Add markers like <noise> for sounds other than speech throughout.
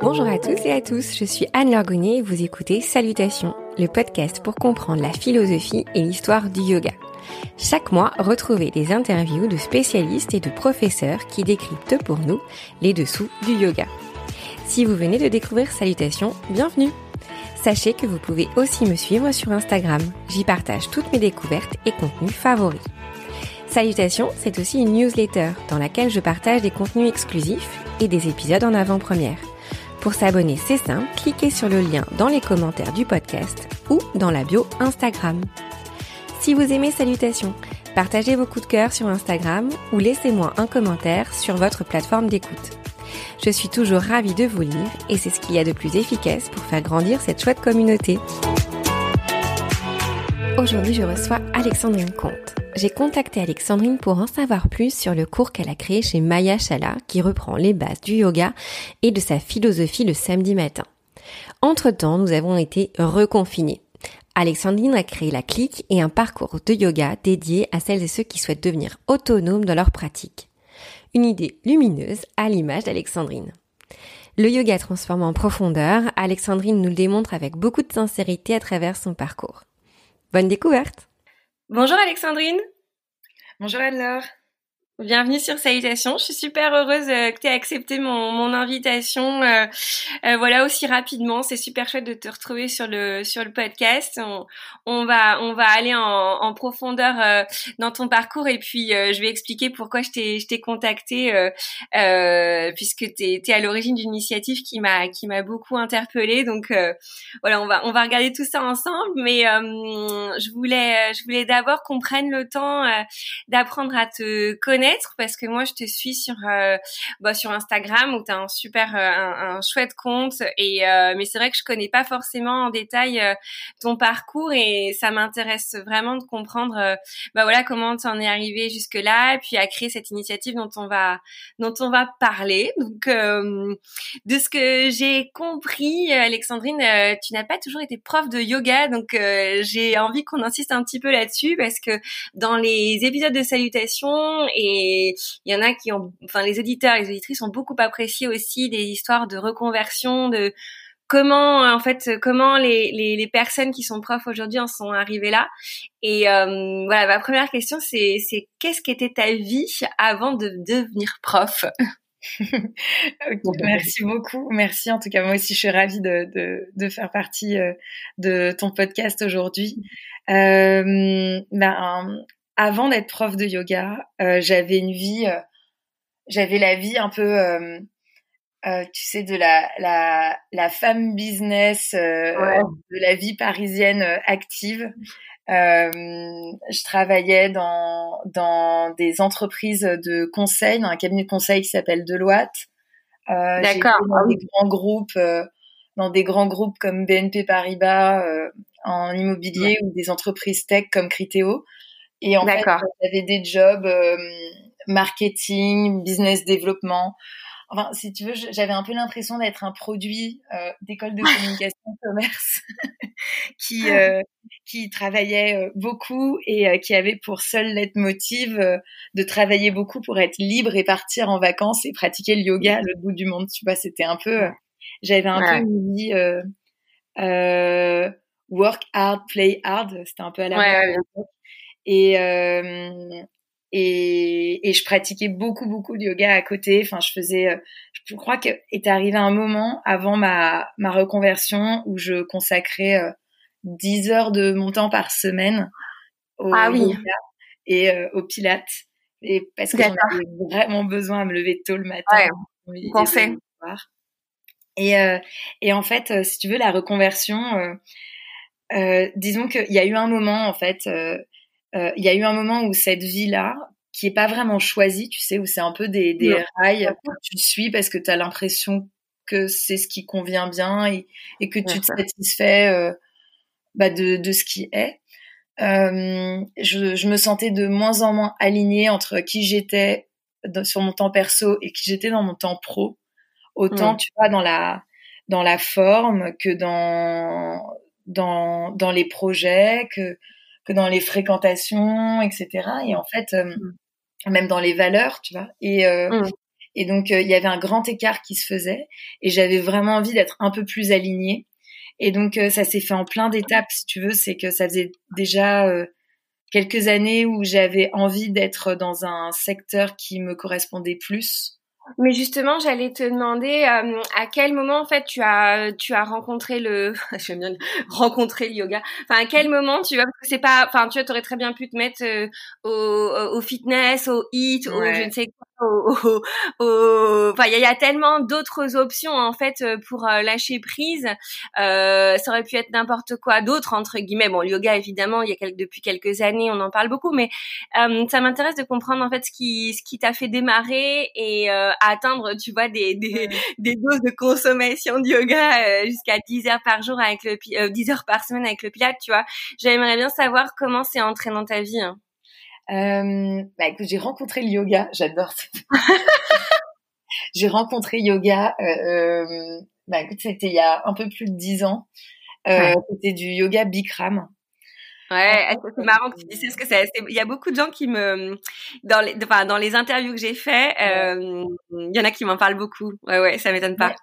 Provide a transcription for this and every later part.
Bonjour à tous et à tous, je suis Anne Lorgonnier et vous écoutez Salutations, le podcast pour comprendre la philosophie et l'histoire du yoga. Chaque mois, retrouvez des interviews de spécialistes et de professeurs qui décryptent pour nous les dessous du yoga. Si vous venez de découvrir Salutations, bienvenue Sachez que vous pouvez aussi me suivre sur Instagram. J'y partage toutes mes découvertes et contenus favoris. Salutations, c'est aussi une newsletter dans laquelle je partage des contenus exclusifs et des épisodes en avant-première. Pour s'abonner, c'est simple, cliquez sur le lien dans les commentaires du podcast ou dans la bio Instagram. Si vous aimez Salutations, partagez vos coups de cœur sur Instagram ou laissez-moi un commentaire sur votre plateforme d'écoute. Je suis toujours ravie de vous lire et c'est ce qu'il y a de plus efficace pour faire grandir cette chouette communauté. Aujourd'hui, je reçois Alexandrine Comte. J'ai contacté Alexandrine pour en savoir plus sur le cours qu'elle a créé chez Maya Chala qui reprend les bases du yoga et de sa philosophie le samedi matin. Entre-temps, nous avons été reconfinés. Alexandrine a créé la clique et un parcours de yoga dédié à celles et ceux qui souhaitent devenir autonomes dans leur pratique une idée lumineuse à l'image d'Alexandrine. Le yoga transforme en profondeur, Alexandrine nous le démontre avec beaucoup de sincérité à travers son parcours. Bonne découverte. Bonjour Alexandrine. Bonjour Anne-Laure Bienvenue sur Salutations. Je suis super heureuse euh, que tu aies accepté mon, mon invitation. Euh, euh, voilà aussi rapidement, c'est super chouette de te retrouver sur le sur le podcast. On, va on va aller en, en profondeur euh, dans ton parcours et puis je vais expliquer pourquoi je t'ai je t'ai contacté puisque tu es, à l'origine d'une initiative qui m'a qui m'a beaucoup interpellée. Donc voilà, on va on va regarder tout ça ensemble. Mais je voulais je voulais d'abord qu'on prenne le temps d'apprendre à te connaître parce que moi je te suis sur euh, bah, sur Instagram où tu as un super euh, un, chouette compte et euh, mais c'est vrai que je connais pas forcément en détail ton parcours et ça m'intéresse vraiment de comprendre bah voilà comment tu en es arrivé jusque là et puis à créer cette initiative dont on va dont on va parler. Donc de ce que j'ai compris Alexandrine, tu n'as pas toujours été prof de yoga donc j'ai envie qu'on insiste un petit peu là-dessus parce que dans les épisodes de salutations et et il y en a qui ont, enfin les auditeurs, les auditrices ont beaucoup apprécié aussi des histoires de reconversion, de comment en fait comment les, les, personnes qui sont profs aujourd'hui en sont arrivées là. Et euh, voilà, ma première question c'est c'est qu'est-ce qu'était ta vie avant de devenir prof? <laughs> Merci beaucoup. Merci. En tout cas, moi aussi, je suis ravie de, de, de faire partie euh, de ton podcast aujourd'hui. Euh, ben, avant d'être prof de yoga, euh, j'avais une vie, euh, j'avais la vie un peu, euh, tu sais, de la, la, la femme business, de la vie parisienne active. je travaillais dans, dans des entreprises de conseil, dans un cabinet de conseil qui s'appelle Deloitte. D'accord. Dans ah des grands groupes, dans des grands groupes comme BNP Paribas en immobilier ou des entreprises tech comme Criteo. Et en fait, j'avais des jobs euh, marketing, business développement. Enfin, si tu veux, j'avais un peu l'impression d'être un produit euh, d'école de <laughs> communication commerce <laughs> qui euh, qui travaillait euh, beaucoup et euh, qui avait pour seul leitmotiv de travailler beaucoup pour être libre et partir en vacances et pratiquer le yoga à l'autre bout du monde. Tu vois, c'était un peu, j'avais un peu une vie work hard, play hard. C'était un peu à la ouais, et, euh, et, et, je pratiquais beaucoup, beaucoup de yoga à côté. Enfin, je faisais, euh, je crois que est arrivé un moment avant ma, ma reconversion où je consacrais euh, 10 heures de mon temps par semaine au ah, oui. yoga et euh, au pilates. Et parce que j'en avais vraiment besoin à me lever tôt le matin. Ouais, pensez. Et, euh, et en fait, si tu veux, la reconversion, disons qu'il y a eu un moment, en fait, euh, il y a eu un moment où cette vie-là, qui est pas vraiment choisie, tu sais, où c'est un peu des, des rails que tu suis parce que tu as l'impression que c'est ce qui convient bien et, et que tu te satisfais euh, bah de, de ce qui est. Euh, je, je, me sentais de moins en moins alignée entre qui j'étais sur mon temps perso et qui j'étais dans mon temps pro. Autant, tu vois, dans la, dans la forme que dans, dans, dans les projets, que, que dans les fréquentations, etc. Et en fait, euh, mm. même dans les valeurs, tu vois. Et mmh. et donc il y avait un grand écart qui se faisait et j'avais vraiment envie d'être un peu plus alignée. Et donc ça s'est fait en plein d'étapes, si tu veux. C'est que ça faisait déjà quelques années où j'avais envie d'être dans un secteur qui me correspondait plus. Mais justement, j'allais te demander euh, à quel moment en fait tu as tu as rencontré le <laughs> j'aime bien <laughs> rencontrer le yoga. Enfin à quel moment tu vois parce que c'est pas enfin tu aurais très bien pu te mettre euh, au, au fitness, au hit, au je ne sais quoi Enfin, il y, a tellement d'autres options en fait euh, pour euh, lâcher prise. Euh, ça aurait pu être n'importe quoi d'autre entre guillemets. Bon, le yoga évidemment, il y a quelques, depuis quelques années, on en parle beaucoup, mais euh, ça m'intéresse de comprendre en fait ce qui ce qui t'a fait démarrer et euh, atteindre, tu vois, des des, des doses de consommation de yoga jusqu'à 10 heures par jour avec le 10 heures par semaine avec le Pilate, tu vois. J'aimerais bien savoir comment c'est entré dans ta vie. Hein. Euh, bah écoute, j'ai rencontré le yoga, j'adore. <laughs> j'ai rencontré yoga. Euh, euh, bah écoute, c'était il y a un peu plus de dix ans. Euh, C'était du yoga Bikram. Ouais, c'est marrant que tu dises ce que c'est. Il y a beaucoup de gens qui me, dans les, enfin, dans les interviews que j'ai fait, euh, il y en a qui m'en parlent beaucoup. Ouais, ouais, ça m'étonne pas.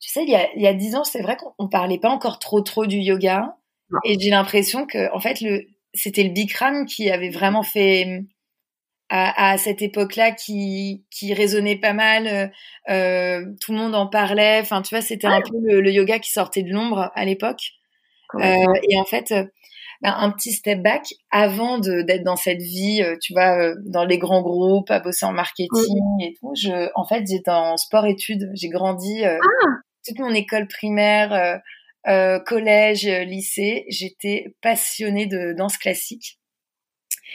Tu sais, il y a, il y a dix ans, c'est vrai qu'on parlait pas encore trop, trop du yoga. Et j'ai l'impression que, en fait, le, c'était le Bikram qui avait vraiment fait à, à cette époque-là qui qui résonnait pas mal. Euh, euh, tout le monde en parlait. Enfin, tu vois, c'était un peu le, yoga qui sortait de l'ombre à l'époque. Euh, et en fait, ben, un petit step back avant d'être dans cette vie, tu vois, dans les grands groupes, à bosser en marketing et tout. Je, en fait, j'étais en sport-études. J'ai grandi ah! toute mon école primaire euh, collège, euh, lycée, j'étais passionnée de danse classique.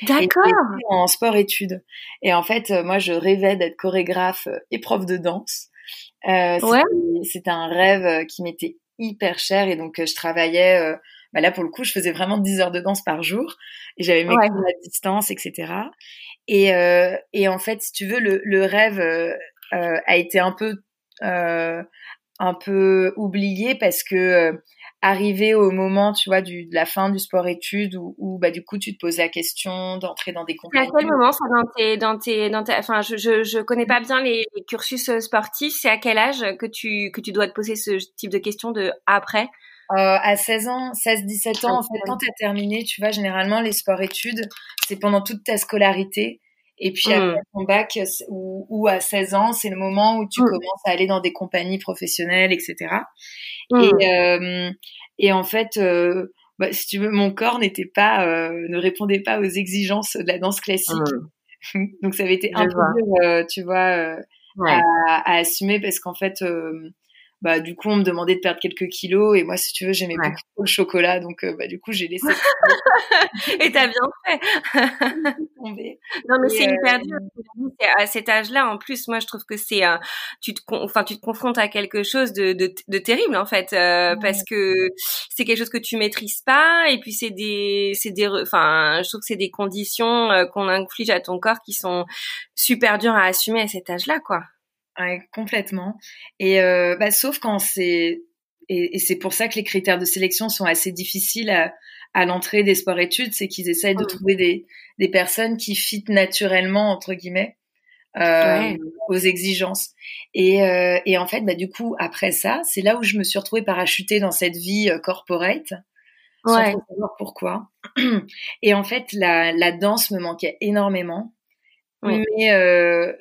D'accord. En sport-études. Et en fait, euh, moi, je rêvais d'être chorégraphe et prof de danse. Euh, ouais. C'était un rêve qui m'était hyper cher et donc je travaillais. bah là, pour le coup, je faisais vraiment 10 heures de danse par jour et j'avais mes cours à distance, etc. Et, et en fait, si tu veux, le, le rêve a été un peu un peu oublié parce que euh, arrivé au moment, tu vois, du, de la fin du sport-études où, bah du coup tu te poses la question d'entrer dans des compétitions. À quel moment ça dans tes, dans tes, dans tes, enfin je, je, je connais pas bien les, cursus euh, sportifs. C'est à quel âge que tu que tu dois te poser ce type de questions de après? Euh, à 16 ans, 16-17 ans, en fait, quand tu as terminé, tu vois, généralement, les sports-études, c'est pendant toute ta scolarité. Et puis après mmh. ton bac ou, à 16 ans, c'est le moment où tu mmh. commences à aller dans des compagnies professionnelles, etc. Mmh. Et, euh, et en fait, euh, bah, si tu veux, mon corps n'était pas, euh, ne répondait pas aux exigences de la danse classique. <laughs> Donc ça avait été un peu dur, tu vois, à, à, assumer parce qu'en fait, bah du coup on me demandait de perdre quelques kilos et moi si tu veux j'aimais beaucoup le chocolat. Donc euh, bah du coup j'ai laissé <laughs> et t'as bien fait. <laughs> non mais c'est hyper dur. à cet âge-là en plus moi je trouve que c'est tu te enfin tu te confrontes à quelque chose de, de, de terrible en fait euh, parce que c'est quelque chose que tu maîtrises pas et puis c'est des c'est des enfin je trouve que c'est des conditions euh, qu'on inflige à ton corps qui sont super dures à assumer à cet âge-là quoi Ouais, complètement. Et euh, bah, sauf quand c'est et, c'est pour ça que les critères de sélection sont assez difficiles à, à l'entrée des sports-études, c'est qu'ils essayent de mmh. trouver des, des personnes qui fitent naturellement entre guillemets euh, aux exigences. Et, euh, et en fait, bah, du coup, après ça, c'est là où je me suis retrouvée parachutée dans cette vie euh, corporate. Sans savoir pourquoi. Et en fait, la, la danse me manquait énormément. Mais euh,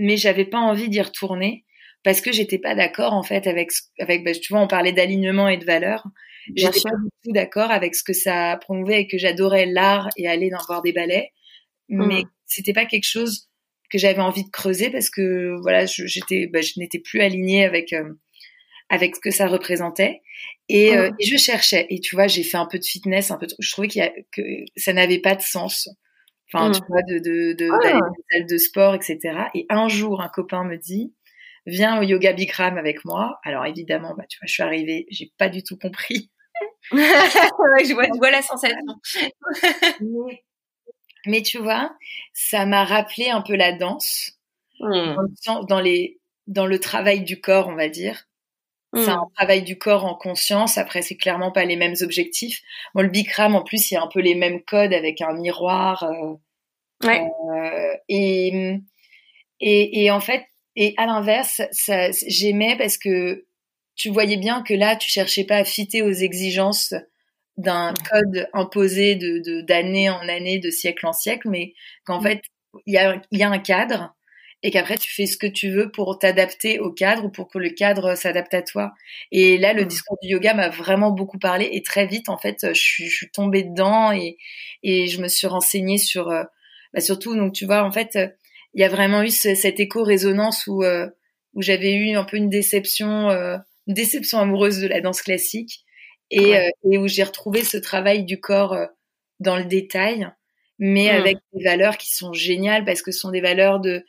mais j'avais pas envie d'y retourner parce que j'étais pas d'accord en fait avec avec bah, tu vois on parlait d'alignement et de valeur j'étais pas du tout d'accord avec ce que ça promouvait et que j'adorais l'art et aller dans voir des ballets. Mais mmh. c'était pas quelque chose que j'avais envie de creuser parce que voilà j'étais bah, je n'étais plus alignée avec euh, avec ce que ça représentait. Et, euh, mmh. et, je cherchais. Et tu vois j'ai fait un peu de fitness un peu je trouvais qu'il y a, que ça n'avait pas de sens Enfin, tu mmh. vois, de, de, de, ah. d'aller salle de sport, etc. Et un jour, un copain me dit, viens au yoga Bikram avec moi. Alors évidemment, bah, tu vois, je suis arrivée, j'ai pas du tout compris. <laughs> je, vois, je vois la sensation. mais, tu vois, ça m'a rappelé un peu la danse mmh. dans, les, dans le travail du corps, on va dire. C'est un mmh. travail du corps en conscience. Après, c'est clairement pas les mêmes objectifs. Bon, le Bikram, en plus, il y a un peu les mêmes codes avec un miroir. Euh, Ouais. et, et, et en fait, et à l'inverse, j'aimais parce que tu voyais bien que là, tu cherchais pas à fitter aux exigences d'un code imposé de d'année en année, de siècle en siècle, mais qu'en mm. fait, il y a, y a un cadre et qu'après tu fais ce que tu veux pour t'adapter au cadre ou pour que le cadre s'adapte à toi. Et là, le mm. discours du yoga m'a vraiment beaucoup parlé et très vite, en fait, je suis, je suis tombée dedans et, et je me suis renseignée sur, euh, bah surtout, donc tu vois, en fait, il y a vraiment eu cette écho-résonance où, euh, où j'avais eu un peu une déception, euh, une déception amoureuse de la danse classique et, euh, et où j'ai retrouvé ce travail du corps dans le détail, mais mmh. avec des valeurs qui sont géniales parce que ce sont des valeurs de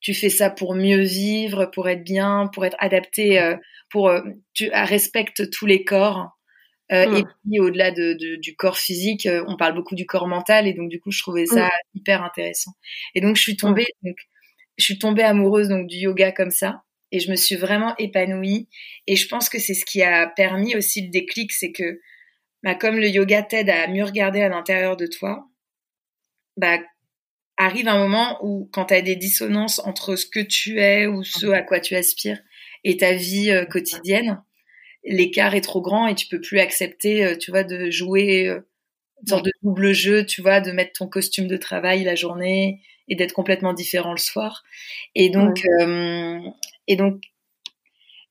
tu fais ça pour mieux vivre, pour être bien, pour être adapté, pour tu respectes tous les corps. Euh, Et puis au-delà de, de, du corps physique, euh, on parle beaucoup du corps mental et donc du coup je trouvais ça hyper intéressant. Et donc je suis tombée, donc, je suis tombée amoureuse donc du yoga comme ça et je me suis vraiment épanouie. Et je pense que c'est ce qui a permis aussi le déclic, c'est que bah, comme le yoga t'aide à mieux regarder à l'intérieur de toi, bah arrive un moment où quand tu as des dissonances entre ce que tu es ou ce à quoi tu aspires et ta vie euh, quotidienne, l'écart est trop grand et tu peux plus accepter, euh, tu vois, de jouer euh, une sorte de double jeu, tu vois, de mettre ton costume de travail la journée et d'être complètement différent le soir. Et donc, et donc,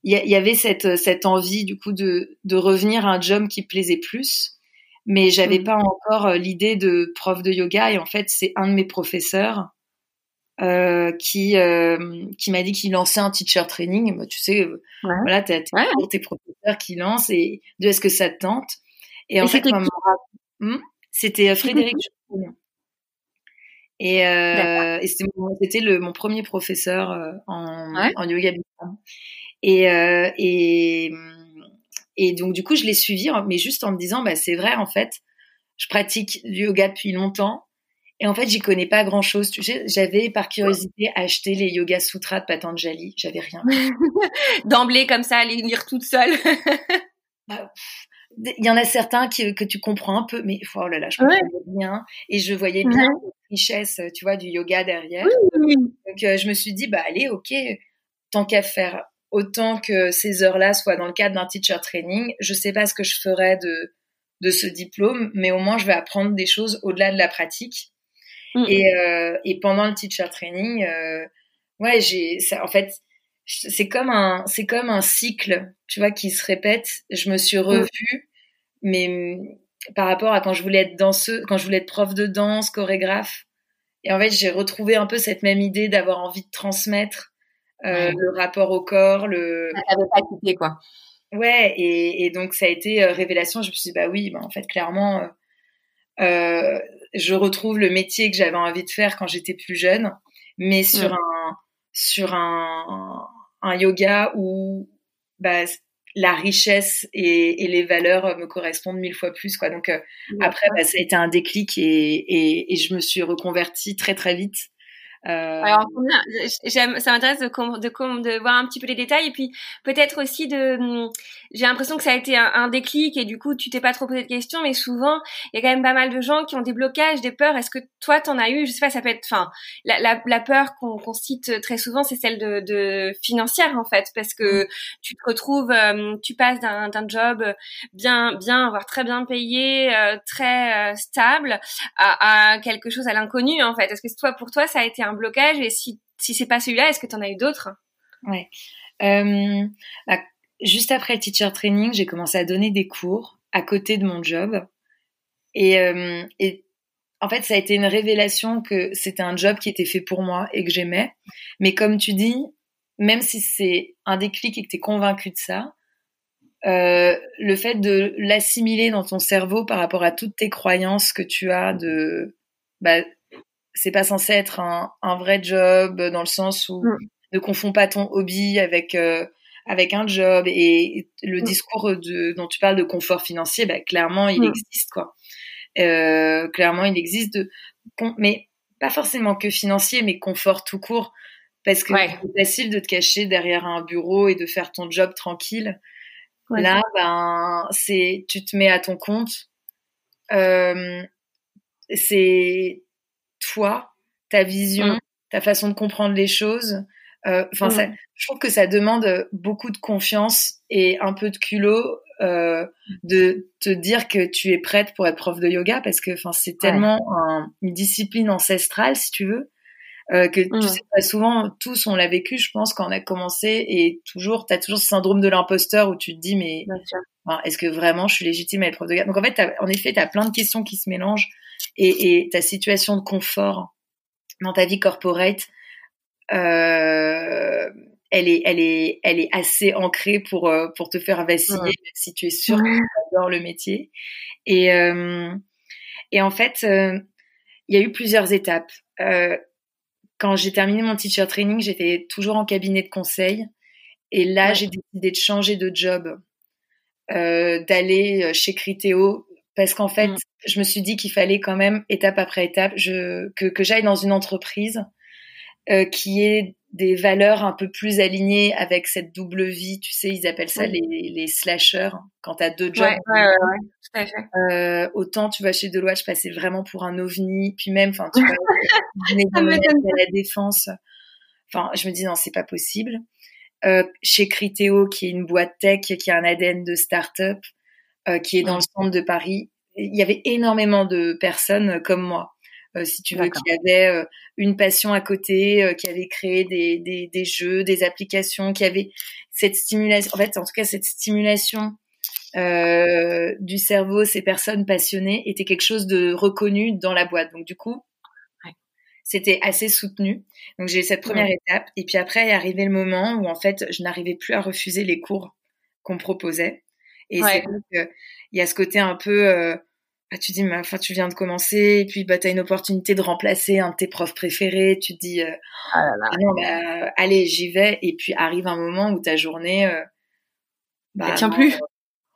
il y, avait cette cette envie du coup de de revenir à un job qui plaisait plus, mais j'avais mmh. pas encore l'idée de prof de yoga. Et en fait, c'est un de mes professeurs euh, qui euh, qui m'a dit qu'il lançait un teacher training. Bah, tu sais, euh, voilà, t'as tes professeurs qui lancent et de est-ce que ça te tente? Et, en fait, hmm, c'était Frédéric Et, euh, et c'était le mon premier professeur en, en yoga. Et, et et donc du coup je l'ai suivi mais juste en me disant bah c'est vrai en fait je pratique du yoga depuis longtemps et en fait, j'y connais pas grand chose. J'avais par curiosité acheté les Yoga Sutras de Patanjali. J'avais rien. <laughs> D'emblée, comme ça, aller lire toute seule. <laughs> Bah, il y en a certains qui, que tu comprends un peu, mais oh là là, je comprenais bien. Et je voyais bien la richesse, tu vois, du yoga derrière. Donc, euh, je me suis dit, bah, allez, ok, tant qu'à faire autant que ces heures-là soient dans le cadre d'un teacher training, je sais pas ce que je ferais de, de ce diplôme, mais au moins je vais apprendre des choses au-delà de la pratique. Mm. Et, euh, et pendant le teacher training, euh, ouais, j'ai, ça, en fait, c'est comme un, c'est comme un cycle, tu vois, qui se répète. Je me suis mm. revue, mais mm, par rapport à quand je voulais être danseuse, quand je voulais être prof de danse, chorégraphe. Et en fait, j'ai retrouvé un peu cette même idée d'avoir envie de transmettre euh, le rapport au corps, le. Ça pas quitté, quoi. Ouais, et, et, donc ça a été euh, révélation. Je me suis dit, bah oui, bah en fait, clairement, euh, je retrouve le métier que j'avais envie de faire quand j'étais plus jeune, mais sur un sur un, un yoga où bah, la richesse et, et, les valeurs me correspondent mille fois plus quoi. Donc euh, après bah, ça a été un déclic et, et, et, je me suis reconvertie très très vite euh... Alors, j'aime, ça m'intéresse de, de, de, voir un petit peu les détails et puis peut-être aussi de. Hum, j'ai l'impression que ça a été un, un, déclic et du coup tu t'es pas trop posé de questions, mais souvent il y a quand même pas mal de gens qui ont des blocages, des peurs. Est-ce que toi t'en as eu? Je sais pas, ça peut être. Enfin, la, la, la peur qu'on cite très souvent, c'est celle de, de, financière en fait, parce que mmh. tu te retrouves, euh, tu passes d'un job bien, bien, voire très bien payé, euh, très euh, stable, à, à quelque chose à l'inconnu en fait. Est-ce que toi, pour toi, ça a été un blocage et si, si c'est pas celui-là, est-ce que tu en as eu d'autres? Ouais. Euh, juste après le teacher training, j'ai commencé à donner des cours à côté de mon job. Et, euh, et en fait, ça a été une révélation que c'était un job qui était fait pour moi et que j'aimais. Mais comme tu dis, même si c'est un déclic et que tu es convaincu de ça, euh, le fait de l'assimiler dans ton cerveau par rapport à toutes tes croyances que tu as de bah, c'est pas censé être un, un, vrai job dans le sens où mm. ne confonds pas ton hobby avec euh, avec un job et le mm. discours de, dont tu parles de confort financier, bah, clairement il mm. existe quoi. Euh, clairement il existe de, mais pas forcément que financier, mais confort tout court parce que c'est facile de te cacher derrière un bureau et de faire ton job tranquille. Là, ben c'est tu te mets à ton compte. Euh, c'est toi, ta vision, mmh. ta façon de comprendre les choses. Euh, enfin, mmh. je trouve que ça demande beaucoup de confiance et un peu de culot euh, de te dire que tu es prête pour être prof de yoga parce que, enfin, c'est tellement une discipline ancestrale, si tu veux. Euh, que tu sais pas souvent tous on l'a vécu je pense quand on a commencé et toujours tu as toujours ce syndrome de l'imposteur où tu te dis mais est-ce que vraiment je suis légitime à être prof de yoga? Donc en fait en effet tu as plein de questions qui se mélangent et, et ta situation de confort dans ta vie corporate, euh, elle est, elle est, elle est assez ancrée pour euh, pour te faire vaciller si tu es sûr que tu adores le métier. Et euh, et en fait, euh, il y a eu plusieurs étapes. Quand j'ai terminé mon teacher training, j'étais toujours en cabinet de conseil. Et là, j'ai décidé de changer de job, d'aller chez Criteo parce qu'en fait, mm. je me suis dit qu'il fallait quand même, étape après étape, je, que, que j'aille dans une entreprise euh, qui ait des valeurs un peu plus alignées avec cette double vie. Tu sais, ils appellent ça les, les slashers, quand tu as deux jobs. Ouais, ouais, ouais, tout à fait. Euh, autant, tu vois, chez Deloitte, je passais vraiment pour un ovni. Puis même, enfin, tu <laughs> vois, à la défense. Enfin, je me dis, non, c'est pas possible. Euh, chez Criteo, qui est une boîte tech, qui a un ADN de start-up, qui est dans le centre de Paris. Il y avait énormément de personnes euh, comme moi. Euh, si tu veux, qui avaient une passion à côté, qui avaient créé des, des, des, jeux, des applications, qui avaient cette stimulation, en fait, en tout cas, cette stimulation euh, du cerveau, ces personnes passionnées, était quelque chose de reconnu dans la boîte. Donc, du coup, c'était assez soutenu. Donc, j'ai eu cette première étape. Et puis après est arrivé le moment où, en fait, je n'arrivais plus à refuser les cours qu'on proposait. Et c'est vrai qu'il y a ce côté un peu, euh, bah, tu dis, mais enfin, tu viens de commencer, et puis bah, tu as une opportunité de remplacer un de tes profs préférés, tu te dis, euh, ah là là. non, bah, allez, j'y vais, et puis arrive un moment où ta journée, euh, bah, tient plus.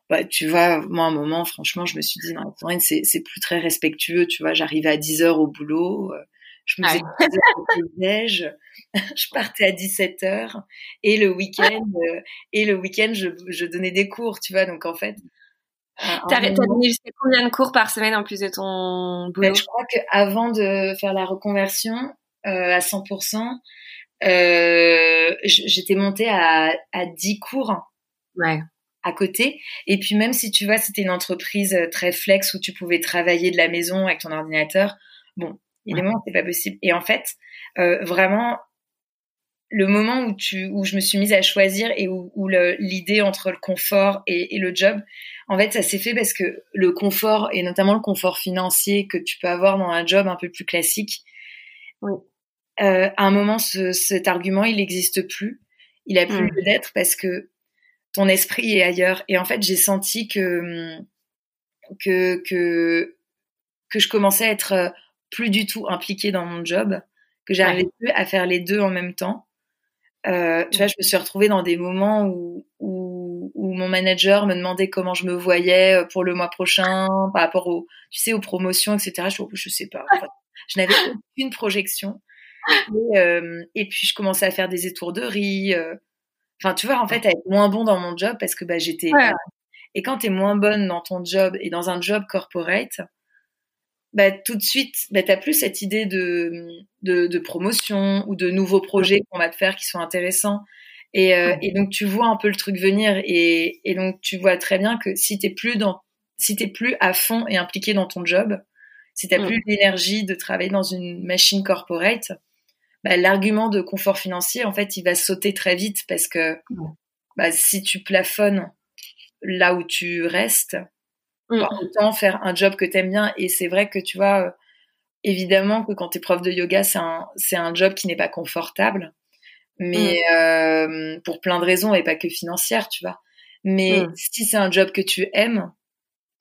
Bah, tu vois, moi, un moment, franchement, je me suis dit, non, c'est plus très respectueux, tu vois, j'arrivais à 10 heures au boulot, euh, je me faisais <laughs> je partais à 17 heures et le week-end <laughs> euh, et le week-end je, je, donnais des cours, tu vois. Donc en fait, t'as as donné jusqu'à combien de cours par semaine en plus de ton boulot? ben, Je crois qu'avant de faire la reconversion euh, à 100%, euh, j'étais montée à, à 10 cours. Ouais à côté. Et puis même si tu vois, c'était une entreprise très flex où tu pouvais travailler de la maison avec ton ordinateur, bon, où c'est pas possible. Et en fait, euh, vraiment, le moment où tu, où je me suis mise à choisir et où, où l'idée entre le confort et, et, le job, en fait, ça s'est fait parce que le confort et notamment le confort financier que tu peux avoir dans un job un peu plus classique, oui. euh, à un moment, ce, cet argument, il n'existe plus. Il a plus mmh. d'être parce que ton esprit est ailleurs. Et en fait, j'ai senti que, que, que, que je commençais à être plus du tout impliquée dans mon job, que j'arrivais plus à faire les deux en même temps. Euh, tu vois, je me suis retrouvée dans des moments où, où, où, mon manager me demandait comment je me voyais euh, pour le mois prochain, par rapport aux, tu sais, aux promotions, etc. Je, je sais pas. je n'avais <laughs> aucune projection. Et, euh, et, puis je commençais à faire des étourderies. Euh. Enfin, tu vois, en fait, à être moins bon dans mon job parce que bah, j'étais. Et quand tu es moins bonne dans ton job et dans un job corporate, bah, tout de suite, bah, tu plus cette idée de, de, de, promotion ou de nouveaux projets qu'on va te faire qui sont intéressants. Et, euh, et, donc, tu vois un peu le truc venir. Et, et donc, tu vois très bien que si t'es plus dans, si t'es plus à fond et impliqué dans ton job, si t'as plus l'énergie de travailler dans une machine corporate, bah, l'argument de confort financier, en fait, il va sauter très vite parce que bah, si tu plafonnes là où tu restes, Mm. autant faire un job que t'aimes bien. Et c'est vrai que tu vois, euh, évidemment que quand t'es prof de yoga, c'est un, c'est un job qui n'est pas confortable, mais mm. euh, pour plein de raisons et pas que financières, tu vois. Mais mm. si c'est un job que tu aimes,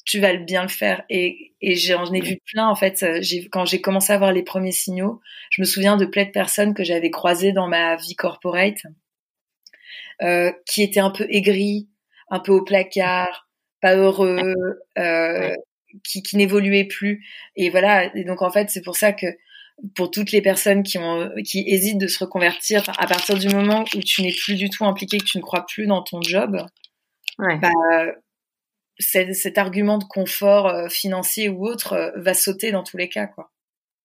tu vas bien le faire. Et, et j'en ai, vu plein, en fait. Euh, quand j'ai commencé à voir les premiers signaux, je me souviens de plein de personnes que j'avais croisées dans ma vie corporate, euh, qui étaient un peu aigries, un peu au placard, pas heureux, euh, qui, qui n'évoluait plus. Et voilà. Et donc en fait, c'est pour ça que pour toutes les personnes qui ont qui hésitent de se reconvertir, à partir du moment où tu n'es plus du tout impliqué, que tu ne crois plus dans ton job, ouais. bah, cet, cet argument de confort euh, financier ou autre euh, va sauter dans tous les cas, quoi.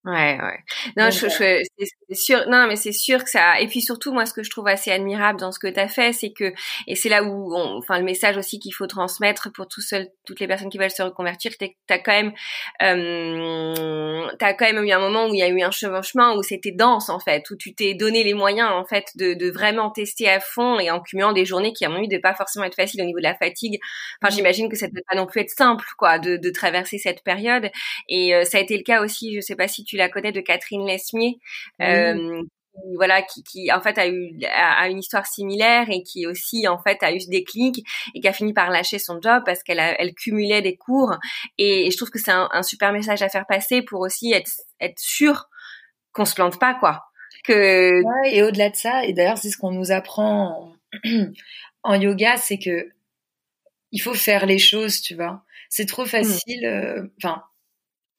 Ouais, ouais. Non, je, je, c'est sûr. Non, mais c'est sûr que ça. Et puis surtout, moi, ce que je trouve assez admirable dans ce que tu as fait, c'est que, et c'est là où, on, enfin, le message aussi qu'il faut transmettre pour tous seuls, toutes les personnes qui veulent se reconvertir, tu as quand même, euh, t'as quand même eu un moment où il y a eu un chevauchement où c'était dense en fait, où tu t'es donné les moyens en fait de, de, vraiment tester à fond et en cumulant des journées qui à mon avis de pas forcément être faciles au niveau de la fatigue. Enfin, mmh. j'imagine que ça ne peut pas non plus être simple, quoi, de, de traverser cette période. Et euh, ça a été le cas aussi. Je sais pas si tu la connais de Catherine Lesmier. Euh, voilà qui, qui en fait a eu a, une histoire similaire et qui aussi en fait a eu ce déclic et qui a fini par lâcher son job parce qu'elle elle cumulait des cours et, je trouve que c'est un, un, super message à faire passer pour aussi être être sûr qu'on se plante pas quoi que et au-delà de ça et d'ailleurs c'est ce qu'on nous apprend en, <clears throat> en yoga c'est que il faut faire les choses tu vois c'est trop mmh. facile euh, enfin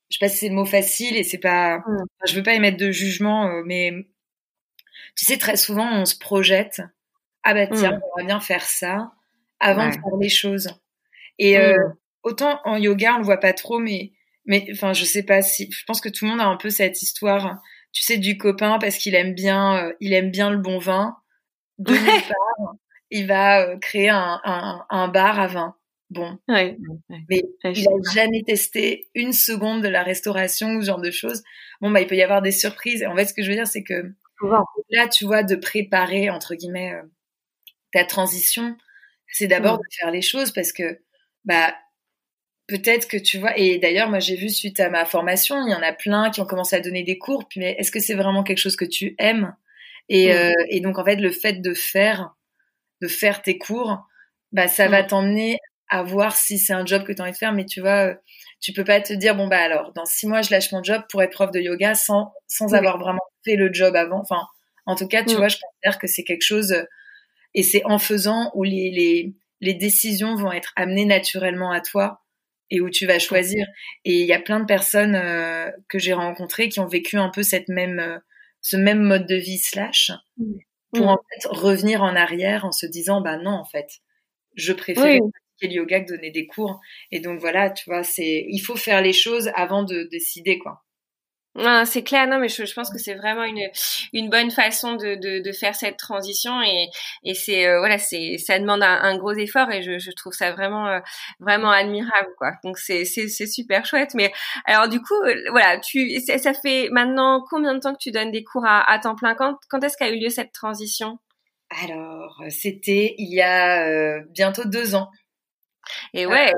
je sais pas si c'est le mot facile et c'est pas, mm. je veux pas émettre de jugement, euh, mais tu sais, très souvent, on se projette. Ah bah tiens, mm. on va bien faire ça avant de faire les choses. Et euh, mm. autant en yoga, on le voit pas trop, mais, mais, enfin, je sais pas si, je pense que tout le monde a un peu cette histoire, tu sais, du copain parce qu'il aime bien, euh, il aime bien le bon vin. De part, il va créer un, un, un bar à vin. Bon. mais il a jamais testé une seconde de la restauration ou ce genre de choses. Bon, bah, il peut y avoir des surprises. En fait, ce que je veux dire, c'est que là, tu vois, de préparer, entre guillemets, euh, ta transition, c'est d'abord mm. de faire les choses parce que, bah, peut-être que tu vois, et d'ailleurs, moi, j'ai vu suite à ma formation, il y en a plein qui ont commencé à donner des cours, mais est-ce que c'est vraiment quelque chose que tu aimes? Et, mm. euh, et donc, en fait, le fait de faire, de faire tes cours, bah, ça va mm. t'emmener à voir si c'est un job que tu as envie de faire, mais tu vois, euh, tu peux pas te dire, bon, bah alors, dans six mois, je lâche mon job pour être prof de yoga sans, sans avoir vraiment fait le job avant. Enfin, en tout cas, tu mm. vois, je considère que c'est quelque chose, euh, et c'est en faisant où les, les, les décisions vont être amenées naturellement à toi et où tu vas choisir. Et il y a plein de personnes euh, que j'ai rencontrées qui ont vécu un peu cette même, ce même mode de vie slash pour mm. en fait revenir en arrière en se disant, bah non, en fait, je préfère le yoga que donner des cours. Et donc voilà, tu vois, c'est il faut faire les choses avant de décider quoi. c'est clair, non, mais je, je pense que c'est vraiment une, une bonne façon de, de, de faire cette transition et, et c'est euh, voilà, c'est ça demande un, gros effort et je, je trouve ça vraiment euh, vraiment admirable quoi. Donc c'est c'est super chouette. Mais alors du coup, euh, voilà, tu ça, fait maintenant combien de temps que tu donnes des cours à, à temps plein? Quand quand est-ce qu'a eu lieu cette transition? Alors c'était il y a bientôt deux ans. Et ouais,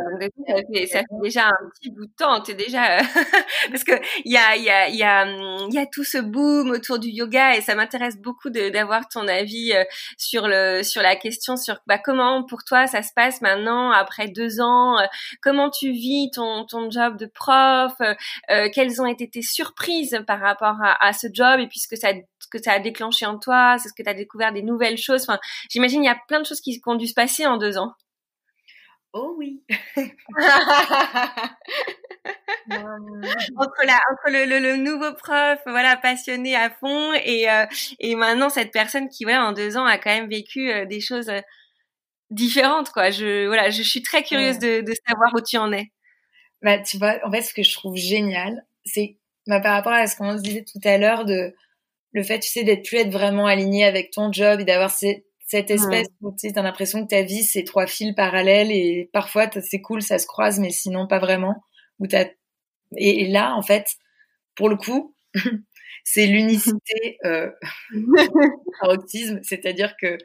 ça, fait, ça, fait, déjà un petit bout de temps. T'es déjà <laughs> parce que il y a il y a il y a il y a tout ce boom autour du yoga et ça m'intéresse beaucoup d'avoir ton avis euh, sur le sur la question sur bah comment pour toi ça se passe maintenant après deux ans. Euh, comment tu vis ton ton job de prof euh, Quelles ont été tes surprises par rapport à, à ce job et puisque ça ce que ça a déclenché en toi, c'est ce que tu as découvert des nouvelles choses. Enfin, j'imagine il y a plein de choses qui ont dû se passer en deux ans. Oh oui. <laughs> entre la, entre le, le, nouveau prof, voilà, passionné à fond, et euh, et maintenant cette personne qui, voilà, en deux ans a quand même vécu euh, des choses euh, différentes, quoi. Je, voilà, je suis très curieuse de, de savoir où tu en es. Bah, tu vois, en fait, ce que je trouve génial, c'est, bah, par rapport à ce qu'on se disait tout à l'heure de le fait, tu sais, d'être plus être vraiment aligné avec ton job et d'avoir ces cette espèce où tu as l'impression que ta vie c'est trois fils parallèles et parfois c'est cool ça se croise mais sinon pas vraiment. Où t'as et, là en fait pour le coup <laughs> c'est l'unicité euh, <laughs> autisme. C'est-à-dire que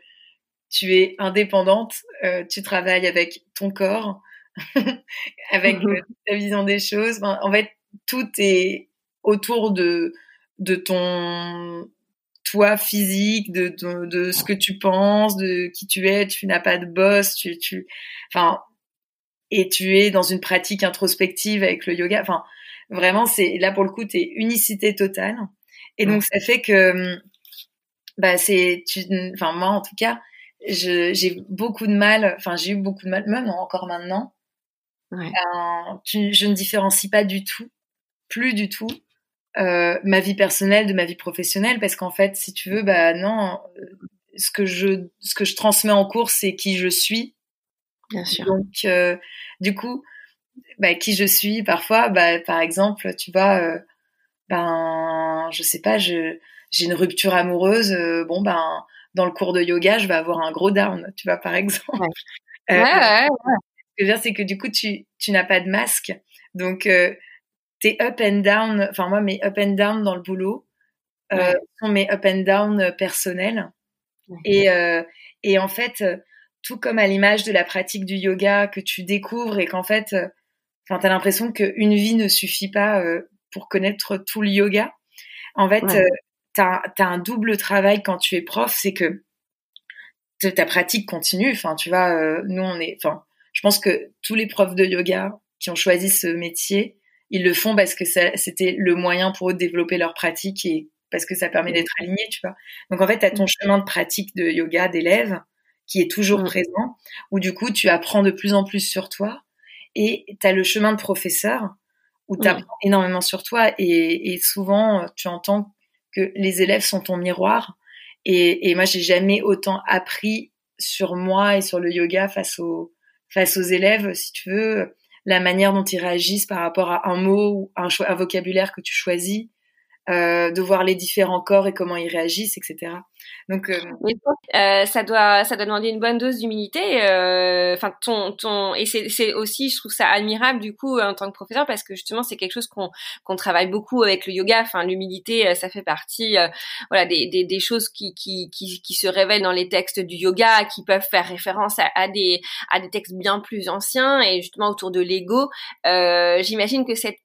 tu es indépendante euh, tu travailles avec ton corps <laughs> avec euh, ta vision des choses. En fait tout est autour de de ton toi physique, de, de, ce que tu penses, de qui tu es. Tu n'as pas de boss, tu, tu, enfin, et tu es dans une pratique introspective avec le yoga. Enfin, vraiment, c'est là pour le coup, t'es unicité totale. Et donc ça fait que, bah, c'est, enfin moi en tout cas, j'ai beaucoup de mal. Enfin, j'ai eu beaucoup de mal, même encore maintenant. Ouais. je ne différencie pas du tout, plus du tout euh, ma vie personnelle de ma vie professionnelle parce qu'en fait si tu veux bah non euh, ce que je ce que je transmets en cours c'est qui je suis bien sûr donc euh, du coup bah, qui je suis parfois bah par exemple tu vois ben je sais pas, je j'ai une rupture amoureuse, bon ben dans le cours de yoga, je vais avoir un gros down, tu vois par exemple. Ouais. ouais, ouais, Ce que je veux dire, c'est que du coup, tu, tu n'as pas de masque. Donc, euh, tes up and down, enfin, moi, mes up and down dans le boulot euh, sont mes up and down personnels. Et, euh, et en fait, tout comme à l'image de la pratique du yoga que tu découvres et qu'en fait, enfin, t'as l'impression qu'une vie ne suffit pas pour connaître tout le yoga. En fait, t'as as un double travail quand tu es prof, c'est que ta pratique continue. Enfin, tu vois, euh, nous on est, enfin, je pense que tous les profs de yoga qui ont choisi ce métier, ils le font parce que c'était le moyen pour eux de développer leur pratique et parce que ça permet d'être aligné, tu vois. Donc en fait, tu as ton mm. chemin de pratique de yoga d'élève qui est toujours mm. présent, où du coup, tu apprends de plus en plus sur toi, et tu as le chemin de professeur, où tu apprends mm. énormément sur toi, et, et, souvent, tu entends que les élèves sont ton miroir, et, et moi, j'ai jamais autant appris sur moi et sur le yoga face aux, face aux élèves, si tu veux, la manière dont ils réagissent par rapport à un mot ou un, un vocabulaire que tu choisis, euh, de voir les différents corps et comment ils réagissent, etc. Donc, euh... euh, ça doit, ça doit demander une bonne dose d'humilité. Euh, enfin, ton, ton, et c'est aussi, je trouve ça admirable du coup en tant que professeur parce que justement c'est quelque chose qu'on qu'on travaille beaucoup avec le yoga. Enfin, l'humilité, ça fait partie, voilà, des, des, des choses qui, qui, qui, qui se révèlent dans les textes du yoga, qui peuvent faire référence à, à des, à des textes bien plus anciens et justement autour de l'ego. J'imagine que cette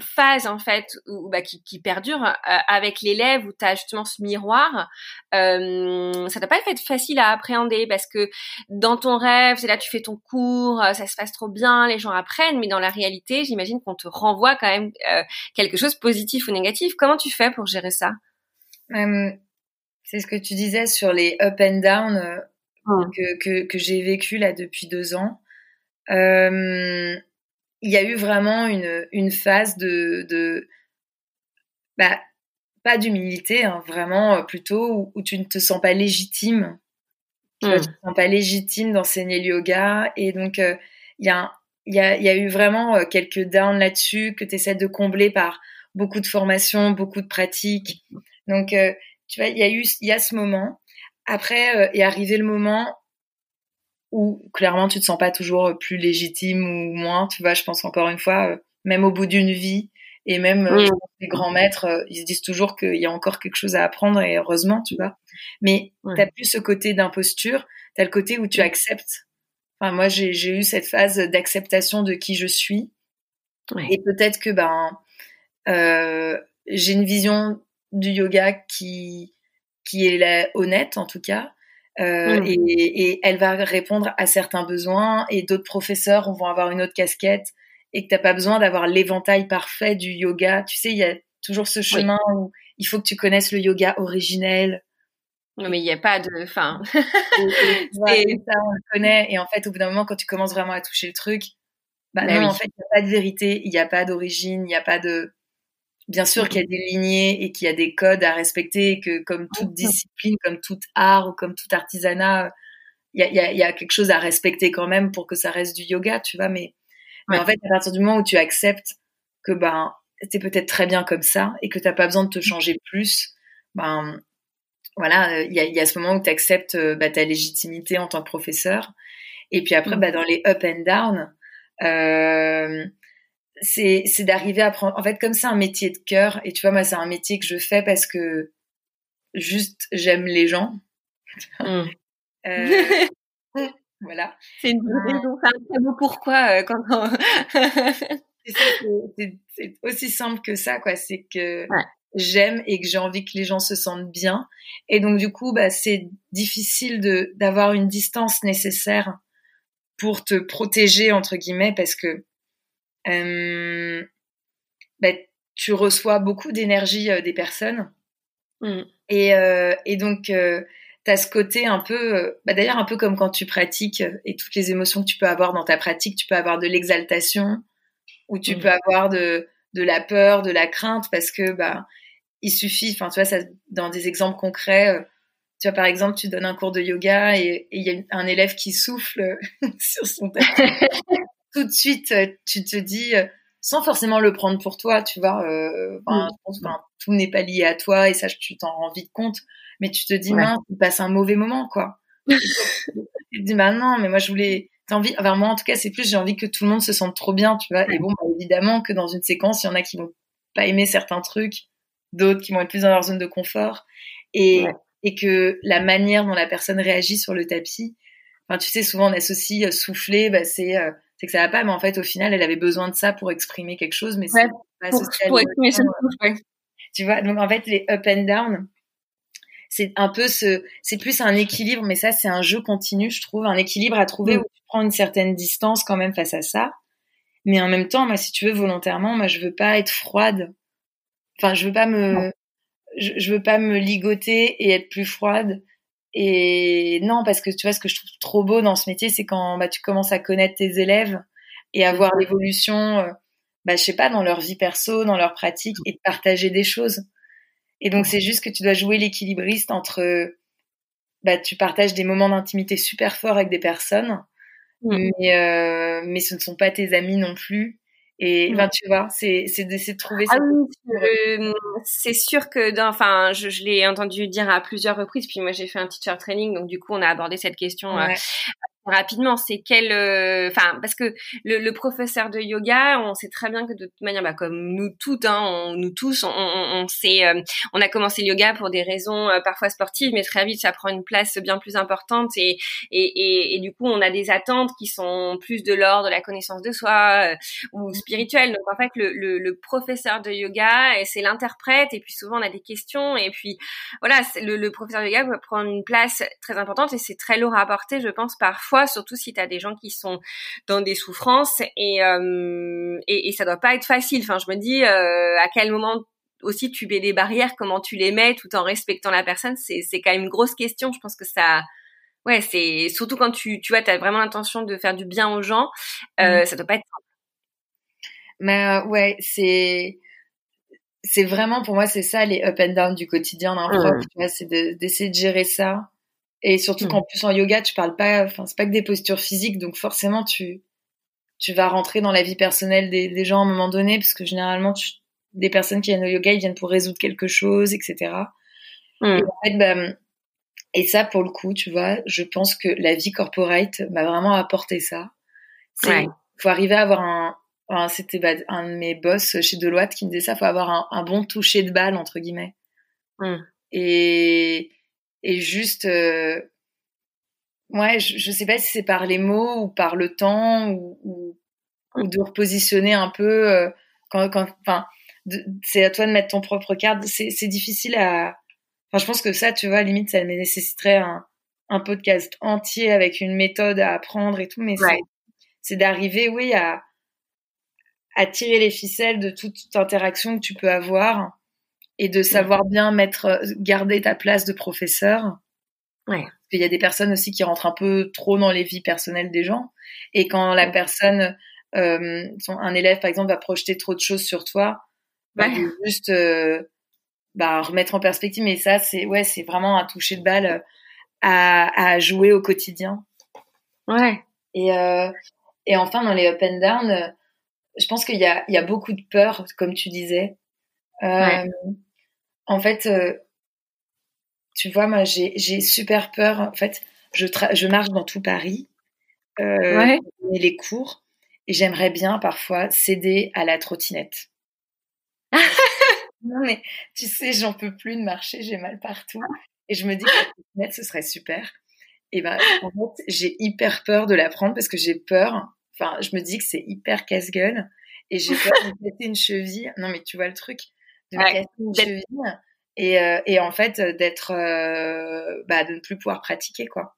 phase en fait où, bah, qui, qui perdure euh, avec l'élève où tu as justement ce miroir, euh, ça t'a pas être facile à appréhender parce que dans ton rêve, c'est là tu fais ton cours, euh, ça se passe trop bien, les gens apprennent, mais dans la réalité, j'imagine qu'on te renvoie quand même euh, quelque chose positif ou négatif. Comment tu fais pour gérer ça? C'est ce que tu disais sur les up and down mmh. que, que, que j'ai vécu là depuis deux ans. Euh, il y a eu vraiment une, une phase de, de bah, pas d'humilité, hein, vraiment euh, plutôt où, tu ne te sens pas légitime. Tu ne te hmm. sens pas légitime d'enseigner le yoga. Et donc, euh, il y, a, y, a, y a eu vraiment euh, quelques downs là-dessus que tu essaies de combler par beaucoup de formations, beaucoup de pratiques. Donc, tu vois, il y a eu il y a ce moment. Après est arrivé le moment où clairement tu te sens pas toujours plus légitime ou moins. Tu vois, je pense encore une fois, euh, même au bout d'une vie, et même euh, les grands maîtres, euh, ils se disent toujours qu'il y a encore quelque chose à apprendre, et heureusement, tu vois. Mais tu t'as plus ce côté d'imposture, t'as le côté où tu acceptes. Enfin, moi, j'ai eu cette phase d'acceptation de qui je suis, et peut-être que ben j'ai une vision du yoga qui qui est la, honnête en tout cas euh, mmh. et, et, elle va répondre à certains besoins et d'autres professeurs vont avoir une autre casquette et que t'as pas besoin d'avoir l'éventail parfait du yoga. Tu sais, il y a toujours ce chemin où il faut que tu connaisses le yoga originel. Non, mais il n'y a pas de, enfin, <laughs> ça, on le connaît. Et en fait, au bout d'un moment, quand tu commences vraiment à toucher le truc, bah, bah non, en fait, il n'y a pas de vérité, il n'y a pas d'origine, il n'y a pas de, Bien sûr qu'il y a des lignées et qu'il y a des codes à respecter et que comme toute discipline, comme tout art ou comme tout artisanat, il y a, y a, quelque chose à respecter quand même pour que ça reste du yoga, tu vois. Mais, mais en fait, à partir du moment où tu acceptes que ben c'est peut-être très bien comme ça et que t'as pas besoin de te changer plus, ben voilà, il y a, y a ce moment où tu acceptes euh, bah, ta légitimité en tant que professeur. Et puis après, bah, dans les up and down, euh, c'est c'est d'arriver à prendre en fait comme c'est un métier de cœur et tu vois moi c'est un métier que je fais parce que juste j'aime les gens. Mmh. <laughs> euh, <laughs> voilà. C'est une raison c'est un très beau pourquoi euh, quand <laughs> c'est aussi simple que ça quoi. C'est que j'aime et que j'ai envie que les gens se sentent bien. Et donc du coup bah c'est difficile de d'avoir une distance nécessaire pour te protéger entre guillemets parce que euh, bah, tu reçois beaucoup d'énergie euh, des personnes. Mm. Et, euh, et, donc, euh, tu as ce côté un peu, bah, d'ailleurs un peu comme quand tu pratiques et toutes les émotions que tu peux avoir dans ta pratique, tu peux avoir de l'exaltation ou tu mm. peux avoir de, de la peur, de la crainte parce que bah il suffit, enfin tu vois, ça, dans des exemples concrets, tu vois par exemple tu donnes un cours de yoga et il y a un élève qui souffle <laughs> sur son tapis <laughs> tout de suite, euh, tu te dis, euh, sans forcément le prendre pour toi, tu vois. Euh, mm. je pense, tout n'est pas lié à toi et ça, tu t'en rends vite compte. Mais tu te dis, mince, tu passes un mauvais moment, quoi. <laughs> tu te dis, bah non, mais moi, je voulais, t'as envie, enfin, moi, en tout cas, c'est plus, j'ai envie que tout le monde se sente trop bien, tu vois. Et bon, bah, évidemment que dans une séquence, il y en a qui vont pas aimer certains trucs, d'autres qui vont être plus dans leur zone de confort. Et, et que la manière dont la personne réagit sur le tapis, enfin, tu sais, souvent, on associe euh, souffler, bah, c'est, euh, c'est que ça va pas, mais en fait, au final, elle avait besoin de ça pour exprimer quelque chose, mais c'est pas pour, pour exprimer ça. Tu vois, donc en fait, les up and down, c'est un peu ce, c'est plus un équilibre, mais ça, c'est un jeu continu, je trouve, un équilibre à trouver mm. où tu prends une certaine distance quand même face à ça. Mais en même temps, moi, si tu veux, volontairement, moi, je veux pas être froide. Enfin, je veux pas me, je, veux pas me ligoter et être plus froide. Et non, parce que tu vois, ce que je trouve trop beau dans ce métier, c'est quand bah, tu commences à connaître tes élèves et à voir l'évolution, euh, bah, je sais pas, dans leur vie perso, dans leur pratique et de partager des choses. Et donc, c'est juste que tu dois jouer l'équilibriste entre, bah, tu partages des moments d'intimité super forts avec des personnes, mmh. mais, euh, mais ce ne sont pas tes amis non plus. Et ben, tu vois, c'est c'est d'essayer de trouver. Ah oui, c'est sûr que, enfin, je, je l'ai entendu dire à plusieurs reprises. Puis moi, j'ai fait un teacher training, donc du coup, on a abordé cette question euh, rapidement, c'est quel, euh, enfin, parce que le, le, professeur de yoga, on sait très bien que de toute manière, bah, comme nous toutes, hein, on, nous tous, on, on, on sait, euh, on a commencé le yoga pour des raisons euh, parfois sportives, mais très vite, ça prend une place bien plus importante et, et, et, et du coup, on a des attentes qui sont plus de l'ordre de la connaissance de soi ou mmh. spirituelle. Donc, en fait, le, le, le professeur de yoga, c'est l'interprète et puis souvent, on a des questions et puis, voilà, le, le professeur de yoga peut prendre une place très importante et c'est très lourd à porter, je pense, parfois surtout si tu as des gens qui sont dans des souffrances et, euh, et, et, ça doit pas être facile. Enfin, je me dis euh, à quel moment aussi tu mets des barrières, comment tu les mets tout en respectant la personne, c'est c'est quand même une grosse question. Je pense que ça ouais, c'est surtout quand tu tu vois, tu as vraiment l'intention de faire du bien aux gens, euh, mmh. ça doit pas être simple. Mais euh, ouais, c'est c'est vraiment pour moi c'est ça les up and down du quotidien d'un prof, mmh. c'est d'essayer de gérer ça et surtout mmh. qu'en plus en yoga, tu parles pas, enfin c'est pas que des postures physiques, donc forcément tu tu vas rentrer dans la vie personnelle des, des gens à un moment donné, parce que généralement des personnes qui viennent au yoga, ils viennent pour résoudre quelque chose, etc. Mmh. Et, en fait, bah, et ça pour le coup, tu vois, je pense que la vie corporate m'a vraiment apporté ça. C'est faut arriver à avoir un, c'était bah, un de mes boss chez Deloitte qui me disait ça, faut avoir un, un bon toucher de balle entre guillemets. Mmh. Et et juste euh, ouais je, je sais pas si c'est par les mots ou par le temps ou, ou, de repositionner un peu euh, quand quand enfin c'est à toi de mettre ton propre cadre c'est c'est difficile à enfin je pense que ça tu vois limite ça nécessiterait un un podcast entier avec une méthode à apprendre et tout mais c'est d'arriver oui à à tirer les ficelles de toute interaction que tu peux avoir et de savoir bien mettre, euh, garder ta place de professeur. Ouais. Il y a des personnes aussi qui rentrent un peu trop dans les vies personnelles des gens. Et quand la personne, euh, un élève par exemple, va projeter trop de choses sur toi, bah, juste euh, bah, remettre en perspective. Mais ça, c'est ouais, c'est vraiment un toucher de balle euh, à, à jouer au quotidien. Ouais. Et, euh, et enfin, dans les up and down, je pense qu'il y a, il y a beaucoup de peur, comme tu disais. Euh, en fait, euh, tu vois, moi, j'ai super peur. En fait, je, je marche dans tout Paris, euh, les cours, et j'aimerais bien parfois céder à la trottinette. <laughs> non, mais tu sais, j'en peux plus de marcher, j'ai mal partout. Et je me dis que la trottinette, ce serait super. Et ben, en fait, j'ai hyper peur de la prendre parce que j'ai peur. Enfin, je me dis que c'est hyper casse-gueule et j'ai peur de péter <laughs> une cheville. Non, mais tu vois le truc et, euh, et en fait d'être euh, bah, de ne plus pouvoir pratiquer quoi.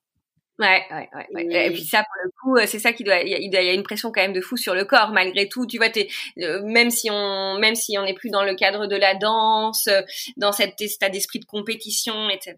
Ouais, ouais, ouais, Et... puis ça, pour le coup, euh, c'est ça qui doit, il y, a une pression quand même de fou sur le corps, malgré tout. Tu vois, t'es, même si on, même si on n'est plus dans le cadre de la danse, dans cet état d'esprit de compétition, etc.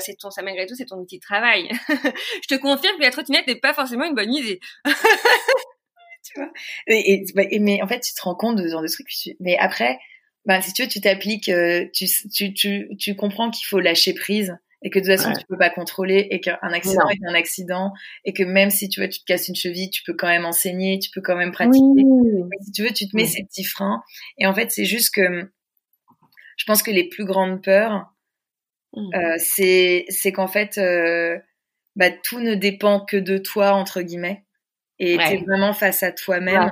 c'est ton, ça malgré tout, c'est ton outil de travail. <laughs> Je te confirme que la trottinette n'est pas forcément une bonne idée. <laughs> tu vois? Et, bah, et, mais en fait, tu te rends compte de ce genre de trucs. Mais après, bah, si tu veux, tu t'appliques, euh, tu, tu, tu, tu comprends qu'il faut lâcher prise et que de toute façon tu peux pas contrôler et qu'un accident est un accident et que même si tu vois tu te casses une cheville tu peux quand même enseigner tu peux quand même pratiquer. Si tu veux tu te mets ces petits freins et en fait c'est juste que je pense que les plus grandes peurs mmh. euh, c'est c'est qu'en fait euh, bah, tout ne dépend que de toi entre guillemets et tu es vraiment face à toi-même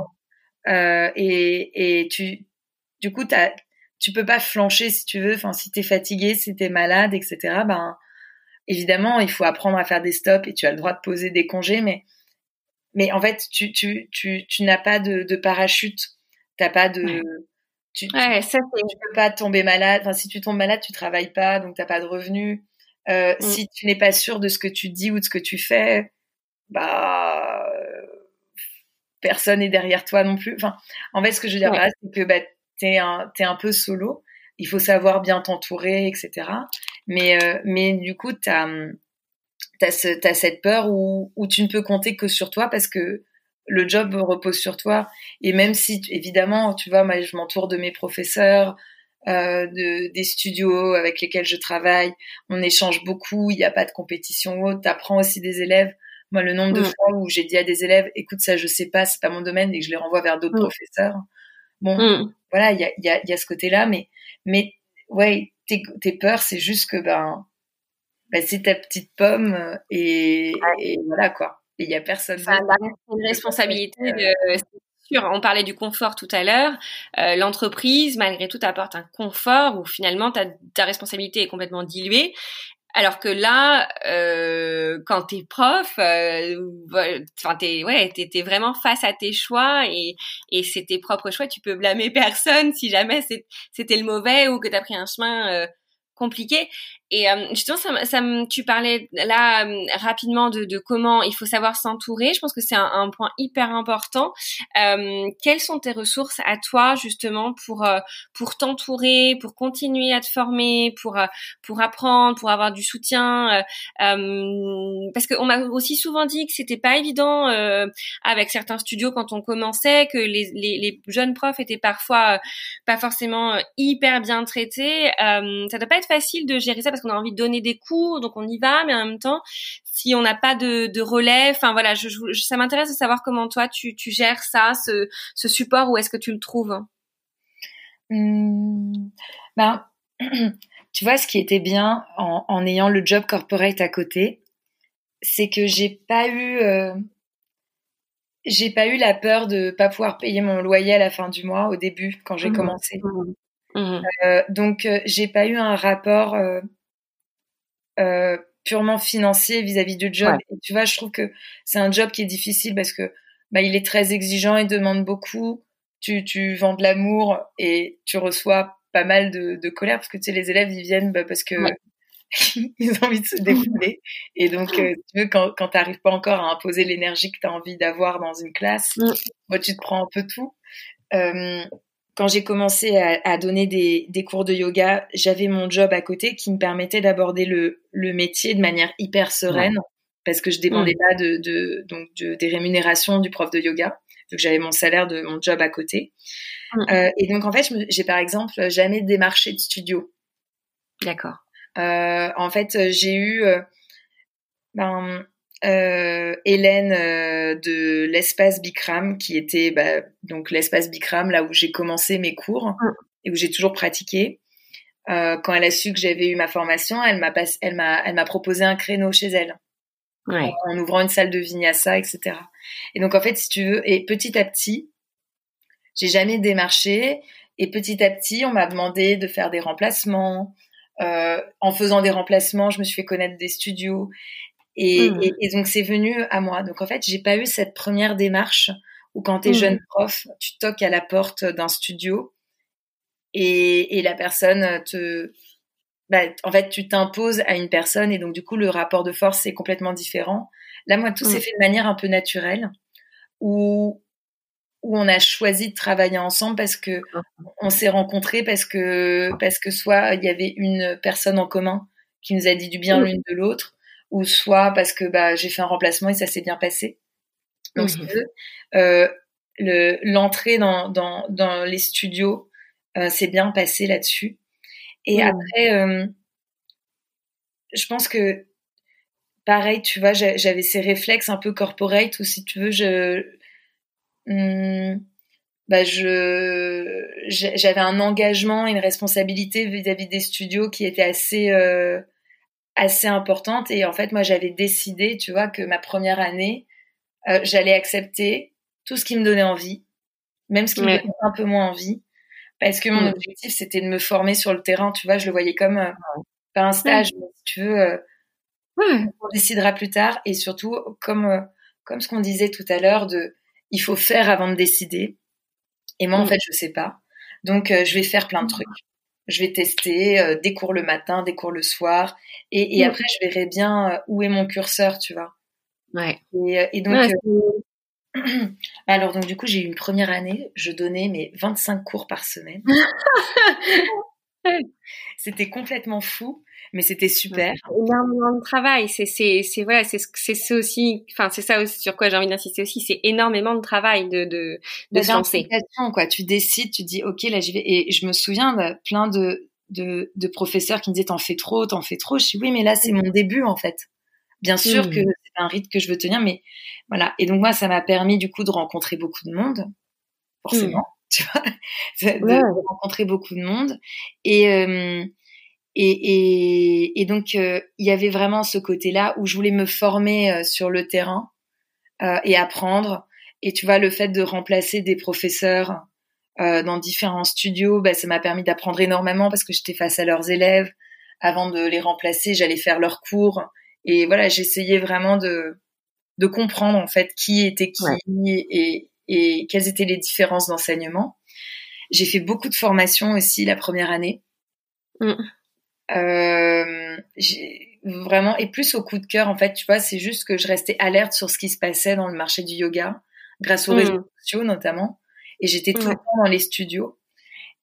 euh, et et tu du coup t'as tu peux pas flancher si tu veux. Enfin, si t'es fatigué, si t'es malade, etc. Ben, évidemment, il faut apprendre à faire des stops et tu as le droit de poser des congés, mais, mais en fait, tu, tu, tu, tu n'as pas de, de parachute. T'as pas de, tu, ouais, ça, tu peux pas tomber malade. Enfin, si tu tombes malade, tu travailles pas, donc t'as pas de revenus. Euh, mm. Si tu n'es pas sûr de ce que tu dis ou de ce que tu fais, bah, personne n'est derrière toi non plus. Enfin, en fait, ce que je veux dire c'est que bah, t'es un, es un peu solo. Il faut savoir bien t'entourer, etc. Mais, euh, mais du coup, t'as as, ce, as cette peur où, où tu ne peux compter que sur toi parce que le job repose sur toi. Et même si, évidemment, tu vois, moi, je m'entoure de mes professeurs, euh, de, des studios avec lesquels je travaille. On échange beaucoup, il n'y a pas de compétition haute. Tu apprends aussi des élèves. Moi, le nombre de mm. fois où j'ai dit à des élèves, écoute, ça, je sais pas, c'est pas mon domaine, et que je les renvoie vers d'autres mm. professeurs. Bon, mm. voilà, il y a, y, a, y a, ce côté-là, mais, mais ouais, tes, tes peurs, c'est juste que ben, ben c'est ta petite pomme euh, et, et voilà quoi. Il y a personne. Ça une responsabilité. De, sûr, on parlait du confort tout à l'heure. Euh, L'entreprise, malgré tout, apporte un confort où finalement ta, ta responsabilité est complètement diluée. Alors que là, euh, quand t'es prof, euh, enfin t'es ouais, t'es vraiment face à tes choix et et c'est tes propres choix. Tu peux blâmer <laughs> personne si jamais c'était le mauvais ou que t'as pris un chemin euh, compliqué. Et euh, justement, ça, ça, tu parlais là euh, rapidement de, de, comment il faut savoir s'entourer. Je pense que c'est un, un, point hyper important. Euh, quelles sont tes ressources à toi justement pour euh, pour t'entourer, pour continuer à te former, pour pour apprendre, pour avoir du soutien Parce qu'on m'a aussi souvent dit que c'était pas évident avec certains studios quand on commençait, que les, les, les jeunes profs étaient parfois pas forcément hyper bien traités. ça doit pas être facile de gérer ça parce qu'on a envie de donner des cours, donc on y va, mais en même temps, si on n'a pas de, de relais, enfin voilà, je, ça m'intéresse de savoir comment toi tu, tu gères ça, ce, ce support, où est-ce que tu le trouves? Mmh, Ben, <clears throat> tu vois, ce qui était bien en, en, ayant le job corporate à côté, c'est que j'ai pas eu euh, j'ai pas eu la peur de pas pouvoir payer mon loyer à la fin du mois au début quand j'ai mmh. commencé. Mmh. Euh, donc euh, j'ai pas eu un rapport euh, purement financier vis-à-vis du job. Et tu vois, je trouve que c'est un job qui est difficile parce que bah, il est très exigeant, il demande beaucoup. Tu, tu vends de l'amour et tu reçois pas mal de, de, colère parce que tu sais, les élèves ils viennent bah, parce que <laughs> ils ont envie de se défouler. Et donc, euh, tu veux, quand, quand tu n'arrives pas encore à imposer l'énergie que tu as envie d'avoir dans une classe, moi, tu te prends un peu tout. Euh, quand j'ai commencé à, à donner des, des, cours de yoga, j'avais mon job à côté qui me permettait d'aborder le, le, métier de manière hyper sereine parce que je dépendais pas de, de donc de, des rémunérations du prof de yoga, donc j'avais mon salaire de mon job à côté. Euh, et donc en fait, j'ai par exemple jamais démarché de studio. D'accord. Euh, en fait, j'ai eu euh, ben, euh, Hélène euh, de l'espace Bikram, qui était bah, donc l'espace Bikram, là où j'ai commencé mes cours mm. et où j'ai toujours pratiqué. Euh, quand elle a su que j'avais eu ma formation, elle m'a elle m'a, elle m'a proposé un créneau chez elle, en, en, ouvrant une salle de vinyasa, etc. Et donc en fait, si tu veux, et petit à petit, j'ai jamais démarché, et petit à petit, on m'a demandé de faire des remplacements. Euh, en faisant des remplacements, je me suis fait connaître des studios. Mmh. Et, et, donc c'est venu à moi. Donc en fait, j'ai pas eu cette première démarche où quand tu es mmh. jeune prof, tu toques à la porte d'un studio et, et, la personne te, bah, en fait, tu t'imposes à une personne et donc du coup le rapport de force est complètement différent. Là, moi, tout s'est mmh. fait de manière un peu naturelle où où on a choisi de travailler ensemble parce que on s'est rencontrés parce que parce que soit il y avait une personne en commun qui nous a dit du bien l'une de l'autre ou soit parce que bah, j'ai fait un remplacement et ça s'est bien passé. Donc, mmh. euh, le, l'entrée dans, dans, dans les studios euh, s'est bien passée là-dessus. Et mmh. après, euh, je pense que pareil, tu vois, j'avais ces réflexes un peu corporate ou si tu veux, je, hmm, bah je, j'avais un engagement, une responsabilité vis-à-vis des studios qui était assez, euh, assez importante. Et en fait, moi, j'avais décidé, tu vois, que ma première année, euh, j'allais accepter tout ce qui me donnait envie, même ce qui me donnait un peu moins envie, parce que mon mm. objectif, c'était de me former sur le terrain. Tu vois, je le voyais comme euh, pas un stage, mais si tu veux, euh, on décidera plus tard. Et surtout, comme comme ce qu'on disait tout à l'heure, de il faut faire avant de décider. Et moi, en mm. fait, je sais pas. Donc, je vais faire plein de trucs. Je vais tester des cours le matin, des cours le soir, et, et mm. après, je verrai bien où est mon curseur, tu vois. Ouais. Et, donc, <clears throat> Alors, donc, du coup, j'ai eu une première année, je donnais mes 25 cours par semaine. <laughs> c'était complètement fou, mais c'était super. Énormément de travail. C'est, c'est, c'est, voilà, c'est, c'est aussi, enfin, c'est ça aussi sur quoi j'ai envie d'insister aussi. C'est énormément de travail de, de, de se lancer. Quoi. Tu décides, tu dis, OK, là, j'y vais. Et je me souviens de plein de, de, de professeurs qui me disaient, t'en fais trop, t'en fais trop. Je dis, oui, mais là, c'est mon début, en fait. Bien sûr que mmh. c'est un rythme que je veux tenir, mais voilà. Et donc moi, ça m'a permis du coup de rencontrer beaucoup de monde, forcément, mmh. <laughs> tu vois, de, rencontrer beaucoup de monde. Et euh, et, et, et, donc il y avait vraiment ce côté-là où je voulais me former euh, sur le terrain euh, et apprendre. Et tu vois, le fait de remplacer des professeurs euh, dans différents studios, bah, ça m'a permis d'apprendre énormément parce que j'étais face à leurs élèves. Avant de les remplacer, j'allais faire leurs cours et voilà, j'essayais vraiment de, de comprendre en fait qui était qui et, et quelles étaient les différences d'enseignement. J'ai fait beaucoup de formations aussi la première année. Mm. Euh, vraiment et plus au coup de cœur en fait, tu vois, c'est juste que je restais alerte sur ce qui se passait dans le marché du yoga grâce aux mm. réseaux sociaux notamment et j'étais tout le temps dans les studios.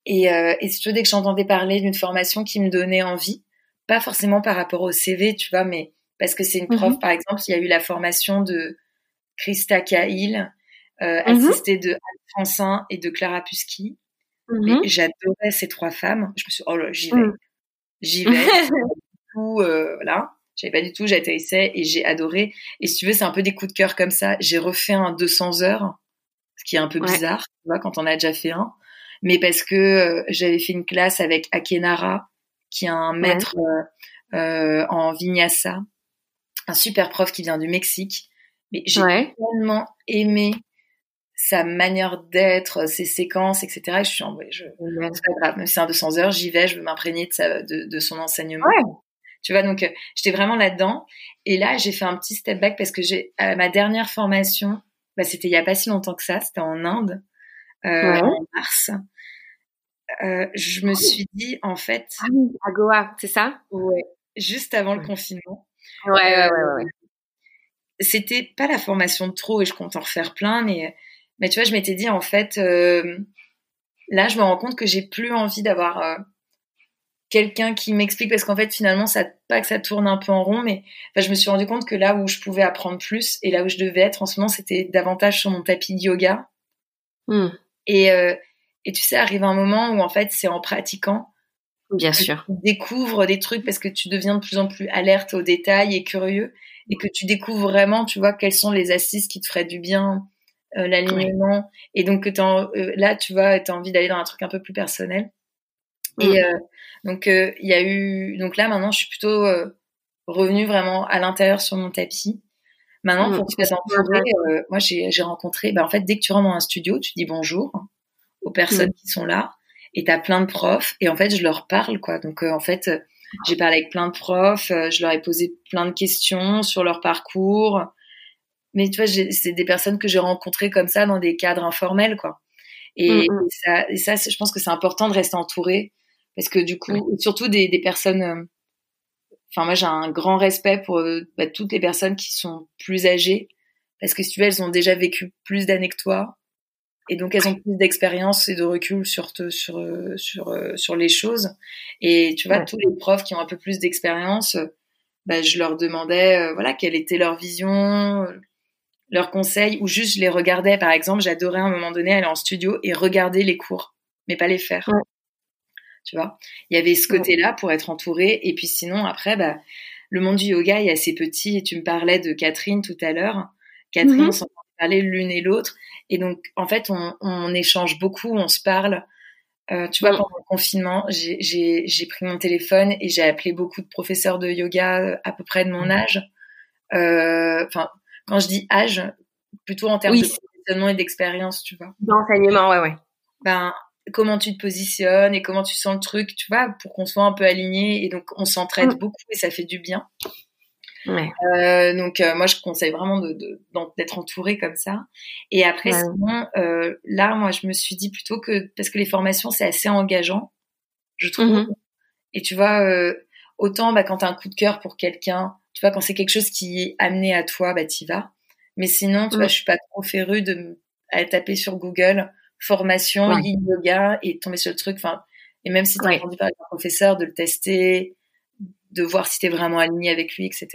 Et, euh, et surtout dès que j'entendais parler d'une formation qui me donnait envie, pas forcément par rapport au CV, tu vois, mais parce que c'est une prof, mhm. par exemple, il y a eu la formation de Christa Cahill, euh, mhm. assistée de Anne Francin et de Clara Pusky. Mhm. J'adorais ces trois femmes. Je me suis dit, oh là, j'y vais. <laughs> J'y vais. tout, euh, voilà. J'avais pas du tout, j'atterrissais et j'ai adoré. Et si tu veux, c'est un peu des coups de cœur comme ça. J'ai refait un 200 heures, ce qui est un peu bizarre, tu vois, quand on a déjà fait un. Mais parce que euh, j'avais fait une classe avec Akenara, qui est un maître euh, euh, en vinyasa, un super prof qui vient du Mexique. Mais j'ai tellement aimé sa manière d'être, ses séquences, etc. je suis en vrai, je, c'est pas grave, même si c'est un 200 heures, j'y vais, je veux m'imprégner de, de, de, son enseignement. Tu vois, donc euh, j'étais vraiment là-dedans. Et là, j'ai fait un petit step back parce que j'ai ma dernière formation, bah, c'était il y a pas si longtemps que ça, c'était en Inde, euh, en mars. Euh, je me suis dit, en fait, ah à Goa, c'est ça? Ouais, juste avant le confinement. Ouais, ouais, ouais, ouais. C'était pas la formation de trop et je compte en refaire plein, mais, mais tu vois, je m'étais dit en fait, euh, là, je me rends compte que j'ai plus envie d'avoir euh, quelqu'un qui m'explique parce qu'en fait, finalement, ça pas que ça tourne un peu en rond, mais je me suis rendu compte que là où je pouvais apprendre plus et là où je devais être en ce moment, c'était davantage sur mon tapis de yoga. Hmm. Et, euh, et tu sais, arrive un moment où en fait, c'est en pratiquant Bien sûr. Tu découvres des trucs parce que tu deviens de plus en plus alerte aux détails et curieux et que tu découvres vraiment, tu vois, quelles sont les assises qui te feraient du bien, euh, l'alignement. Et donc, euh, là, tu vois, tu as envie d'aller dans un truc un peu plus personnel. Et mm. euh, donc, il y a eu. Donc là, maintenant, je suis plutôt revenue vraiment à l'intérieur sur mon tapis. Maintenant, mm. pour te entourer, moi, j'ai rencontré. Bah, en fait, dès que tu rentres dans un studio, tu dis bonjour aux personnes mm. qui sont là et t'as plein de profs et en fait je leur parle quoi donc en fait j'ai parlé avec plein de profs je leur ai posé plein de questions sur leur parcours mais tu vois c'est des personnes que j'ai rencontrées comme ça dans des cadres informels quoi. Et, mm, mm. ça et ça je pense que c'est important de rester entouré parce que du coup surtout des, des personnes enfin moi j'ai un grand respect pour bah, toutes les personnes qui sont plus âgées parce que si tu veux elles ont déjà vécu plus d'années que toi et donc elles ont plus d'expérience et de recul sur sur sur sur les choses. Et tu vois tous les profs qui ont un peu plus d'expérience bah, je leur demandais euh, voilà quelle était leur vision leurs conseils ou juste je les regardais par exemple j'adorais à un moment donné aller en studio et regarder les cours mais pas les faire tu vois? Il y avait ce côté là pour être entouré et puis sinon après bah le monde du yoga est assez petit et tu me parlais de Catherine tout à l'heure. Catherine, mm-hmm. on s'en parlait l'une et l'autre. Et donc, en fait, on, on, échange beaucoup, on se parle. Euh, tu vois, mm. pendant le confinement, j'ai pris mon téléphone et j'ai appelé beaucoup de professeurs de yoga euh, à peu près de mon mm. âge. Euh, enfin, quand je dis âge, plutôt en termes de positionnement et d'expérience, tu vois. D'enseignement, ouais, ouais. Ben, comment tu te positionnes et comment tu sens le truc, tu vois, pour qu'on soit un peu aligné. Et donc, on s'entraide mm. beaucoup et ça fait du bien. Ouais. Euh, donc euh, moi je conseille vraiment de, d'être entouré comme ça. Et après sinon euh, là moi je me suis dit plutôt que parce que les formations c'est assez engageant, je trouve. Mm-hmm. Et tu vois euh, autant bah quand t'as un coup de cœur pour quelqu'un, tu vois quand c'est quelque chose qui est amené à toi bah t'y vas. Mais sinon tu vois je suis pas trop férue de à taper sur Google formation yoga et tomber sur le truc. Enfin et même si tu as entendu parler d'un professeur de le tester de voir si tu es vraiment aligné avec lui, etc.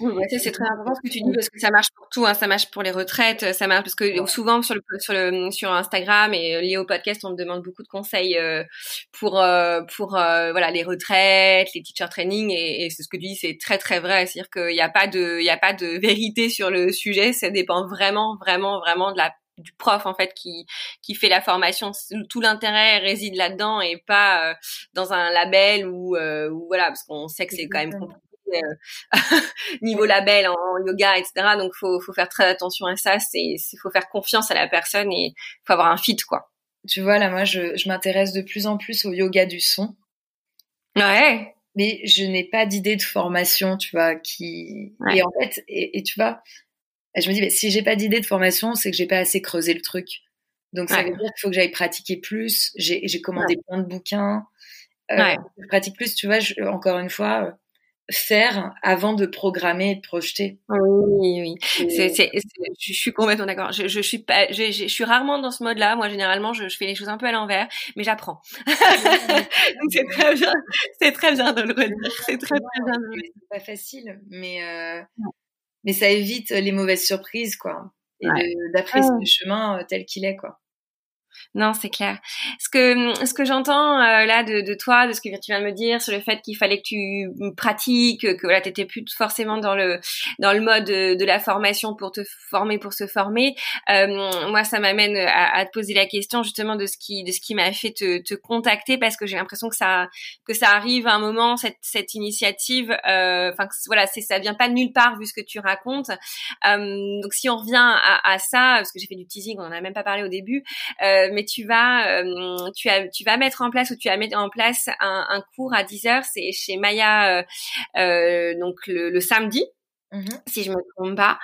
Oui, c'est très important ce que tu dis parce que ça marche pour tout, hein, ça marche pour les retraites, ça marche parce que souvent sur le sur le sur Instagram et euh, lié au podcast, on me demande beaucoup de conseils euh, pour euh, pour voilà les retraites, les teacher training et, et c'est ce que tu dis, c'est très très vrai, c'est-à-dire qu'il n'y a pas de il y a pas de vérité sur le sujet, ça dépend vraiment vraiment vraiment de la du prof en fait qui qui fait la formation tout l'intérêt réside là-dedans et pas euh, dans un label ou euh, voilà parce qu'on sait que c'est quand même compliqué euh, <laughs> niveau label en, yoga etc donc faut faut faire très attention à ça. C'est faut faire confiance à la personne et faut avoir un fit quoi. Tu vois là moi je, je m'intéresse de plus en plus au yoga du son. Ouais. Mais je n'ai pas d'idée de formation tu vois qui et en fait et tu vois et je me dis, bah, si j'ai pas d'idée de formation, c'est que j'ai pas assez creusé le truc. Donc ça veut dire qu'il faut que j'aille pratiquer plus. J'ai commandé plein de bouquins. Euh, Je pratique plus, tu vois. encore une fois, euh, faire avant de programmer et de projeter. Oui, oui. Je suis complètement d'accord. Je, je, suis pas, je, je, suis rarement dans ce mode-là. Moi, généralement, je, je fais les choses un peu à l'envers, mais j'apprends. <laughs> C'est très bien, c'est très bien de le redire. C'est très, très bien. C'est pas facile, mais euh, mais ça évite les mauvaises surprises, quoi. Et d'apprécier le chemin euh, tel qu'il est, quoi. Non, c'est clair. Ce que ce que j'entends euh, là de, de, toi, de ce que tu viens de me dire sur le fait qu'il fallait que tu pratiques, que voilà, t'étais plus forcément dans le dans le mode de, la formation pour te former, pour se former. Euh, moi, ça m'amène à, à, te poser la question justement de ce qui de ce qui m'a fait te, te, contacter parce que j'ai l'impression que ça que ça arrive à un moment cette cette initiative. Euh, enfin, voilà, c'est ça vient pas de nulle part vu ce que tu racontes. Euh, donc si on revient à, à ça, parce que j'ai fait du teasing, on en a même pas parlé au début. Euh, mais tu vas, euh, tu, as, tu vas mettre en place ou tu vas mettre en place un, un cours à 10 heures. C'est chez Maya, euh, euh, donc le, le samedi. Mmh si je me trompe pas,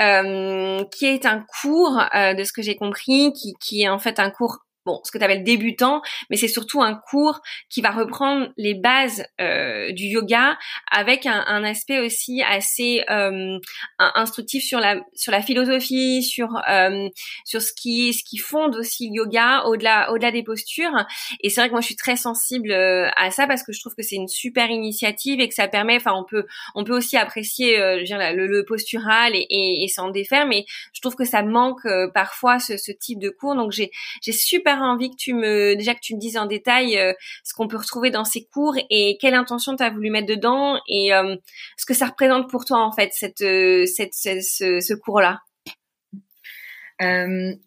euh, qui est un cours de ce que j'ai compris, qui, qui est en fait un cours bon, ce que tu appelles débutant, mais c'est surtout un cours qui va reprendre les bases euh, du yoga avec un, un aspect aussi assez euh, instructif sur la sur la philosophie, sur euh, sur ce qui ce qui fonde aussi le yoga au-delà au-delà des postures. Et c'est vrai que moi je suis très sensible euh, à ça parce que je trouve que c'est une super initiative et que ça permet, enfin on peut on peut aussi apprécier euh, je veux dire, le, le, postural et, et, et s'en défaire, mais je trouve que ça manque euh, parfois ce, ce type de cours. Donc j'ai j'ai super envie que tu me déjà que tu me dises en détail euh, ce qu'on peut retrouver dans ces cours et quelle intention tu as voulu mettre dedans et euh, ce que ça représente pour toi en fait cette, euh, cette, ce, cours-là.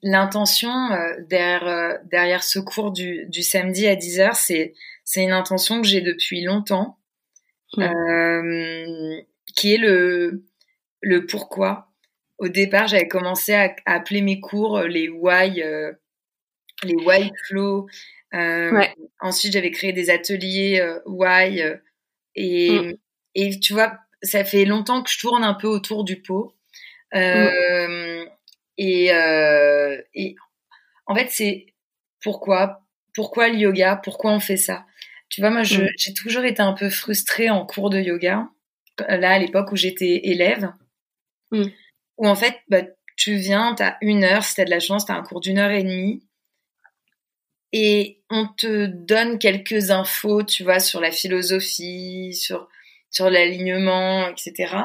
L'intention derrière, derrière ce cours du, du samedi à 10h, c'est c'est une intention que j'ai depuis longtemps, mmh. qui est le le pourquoi. Au départ, j'avais commencé à, appeler mes cours les why, les white flow. Euh, ensuite, j'avais créé des ateliers euh, why euh, et, mm. et tu vois, ça fait longtemps que je tourne un peu autour du pot. Mm. Et, et en fait, c'est pourquoi, pourquoi le yoga, pourquoi on fait ça? Tu vois, moi, mm. j'ai toujours été un peu frustrée en cours de yoga. Là, à l'époque où j'étais élève, où en fait, bah, tu viens, tu as une heure, si tu as de la chance, tu as un cours d'une heure et demie et on te donne quelques infos, tu vois, sur la philosophie, sur, sur l'alignement, etc.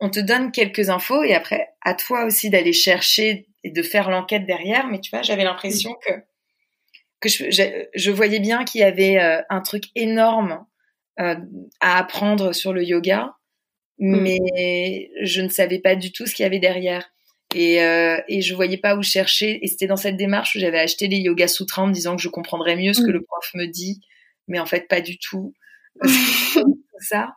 On te donne quelques infos et après, à toi aussi d'aller chercher et de faire l'enquête derrière. Mais tu vois, j'avais l'impression que, que je, je, voyais bien qu'il y avait euh, un truc énorme euh, à apprendre sur le yoga, mm. mais je ne savais pas du tout ce qu'il y avait derrière. Et, euh, et je voyais pas où chercher. Et c'était dans cette démarche où j'avais acheté les Yoga Sutras en me disant que je comprendrais mieux ce que mm. le prof me dit, mais en fait pas du tout. <laughs> <laughs> ça.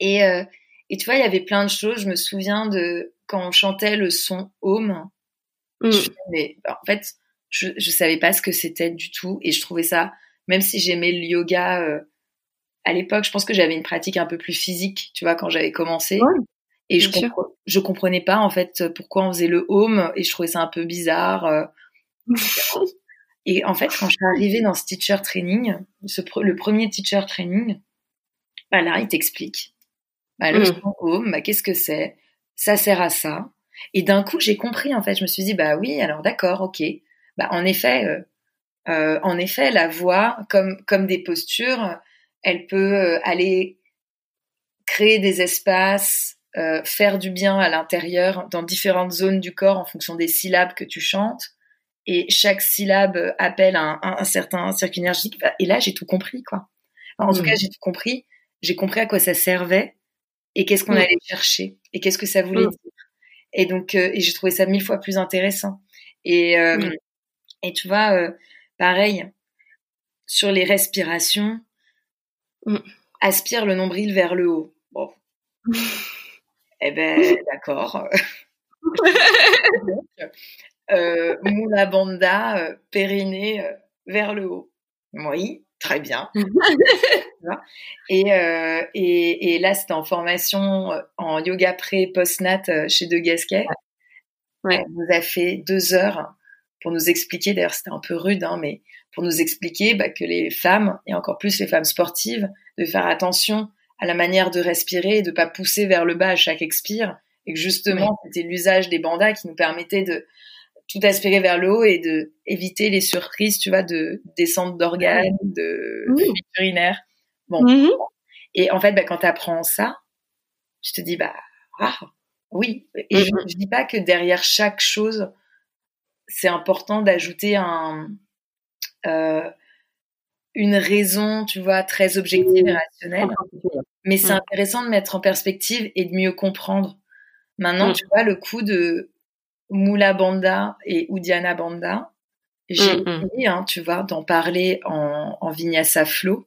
Et, euh, et tu vois, il y avait plein de choses. Je me souviens de quand on chantait le son Home. Mm. mais en fait, je, je savais pas ce que c'était du tout. Et je trouvais ça, même si j'aimais le yoga euh, à l'époque, je pense que j'avais une pratique un peu plus physique, tu vois, quand j'avais commencé. Et je, je comprenais pas, en fait, pourquoi on faisait le home. Et je trouvais ça un peu bizarre. Euh. <laughs> et en fait, quand je suis arrivée dans ce teacher training, ce, le premier teacher training, bah là, il t'explique. Bah, le mmh. home, bah, qu'est-ce que c'est? Ça sert à ça. Et d'un coup, j'ai compris, en fait. Je me suis dit, bah oui, alors d'accord, ok. Bah, en effet, euh, euh, en effet, la voix, comme, comme des postures, elle peut aller créer des espaces, euh, faire du bien à l'intérieur dans différentes zones du corps en fonction des syllabes que tu chantes. Et chaque syllabe appelle un, un, certain circuit énergétique. Et là, j'ai tout compris, quoi. en tout mmh. cas, j'ai tout compris. J'ai compris à quoi ça servait et qu'est-ce qu'on mmh. allait chercher et qu'est-ce que ça voulait mmh. dire. Et donc, et j'ai trouvé ça mille fois plus intéressant. Et, et tu vois, pareil, sur les respirations, mm. aspire le nombril vers le haut. Bon. <laughs> eh ben, <laughs> d'accord. <laughs> euh, Moula Banda, euh, périnée euh, vers le haut. Oui, très bien. <laughs> et, euh, et, et, là, c'était en formation en yoga pré post-nat chez De Gasquet. Ouais. On nous a fait deux heures pour nous expliquer, d'ailleurs c'était un peu rude, hein, mais pour nous expliquer bah, que les femmes, et encore plus les femmes sportives, de faire attention à la manière de respirer et de pas pousser vers le bas à chaque expire, et que justement c'était l'usage des bandas qui nous permettait de tout aspirer vers le haut et de éviter les surprises, tu vois, de descente d'organes, de mmh. urinaire. Bon. Mmh et en fait, bah, quand tu apprends ça, tu te dis, bah, ah, oui. Et je, je dis pas que derrière chaque chose, c'est important d'ajouter un, euh, une raison, tu vois, très objective et rationnelle. Mais c'est mm. intéressant de mettre en perspective et de mieux comprendre. Maintenant, mm. tu vois, le coup de Moula Banda et Udiana Banda, j'ai envie, hein, tu vois, d'en parler en, en Vinyasa Flow.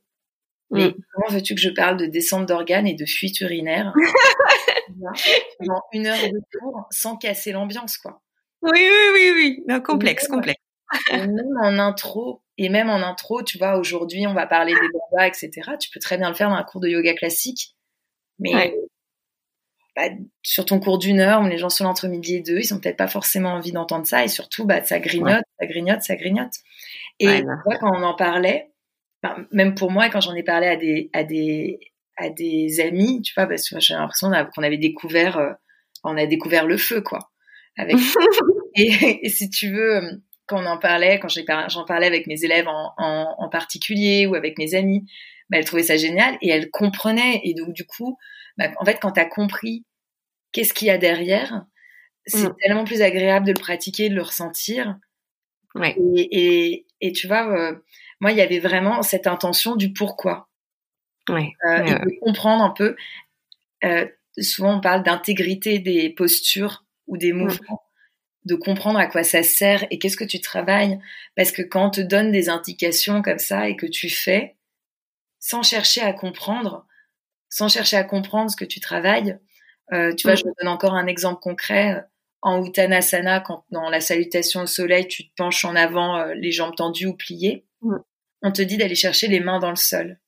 Mais comment veux-tu que je parle de descente d'organes et de fuite urinaire? <laughs> Dans une heure de cours sans casser l'ambiance, quoi oui, oui, oui, oui. Non, complexe, complexe. même en intro, et même en intro, tu vois, aujourd'hui, on va parler des bandas, etc. Tu peux très bien le faire dans un cours de yoga classique. Mais bah, sur ton cours d'une heure, où les gens sont entre midi et deux, ils ont peut-être pas forcément envie d'entendre ça. Et surtout, bah, ça grignote, ça grignote, ça grignote. Et tu vois, quand on en parlait, même pour moi, quand j'en ai parlé à des, à des, à des amis, tu vois, parce que j'ai l'impression qu'on avait découvert, euh, on a découvert le feu, quoi. Avec... <laughs> et, si tu veux, quand on en parlait, quand j'en parlais avec mes élèves en, en, en, particulier ou avec mes amis, bah, elles trouvaient ça génial et elles comprenaient. Et donc, du coup, bah, en fait, quand tu as compris qu'est-ce qu'il y a derrière, c'est mm. tellement plus agréable de le pratiquer, de le ressentir. Ouais. Et, et, et, tu vois, euh, moi, il y avait vraiment cette intention du pourquoi. Ouais. Euh, et de comprendre un peu. Euh, souvent, on parle d'intégrité des postures ou des mouvements, de comprendre à quoi ça sert et qu'est-ce que tu travailles. Parce que quand on te donne des indications comme ça et que tu fais, sans chercher à comprendre, sans chercher à comprendre ce que tu travailles, euh, tu vois, je me donne encore un exemple concret. En Uttanasana, quand dans la salutation au soleil, tu te penches en avant, euh, les jambes tendues ou pliées, on te dit d'aller chercher les mains dans le sol.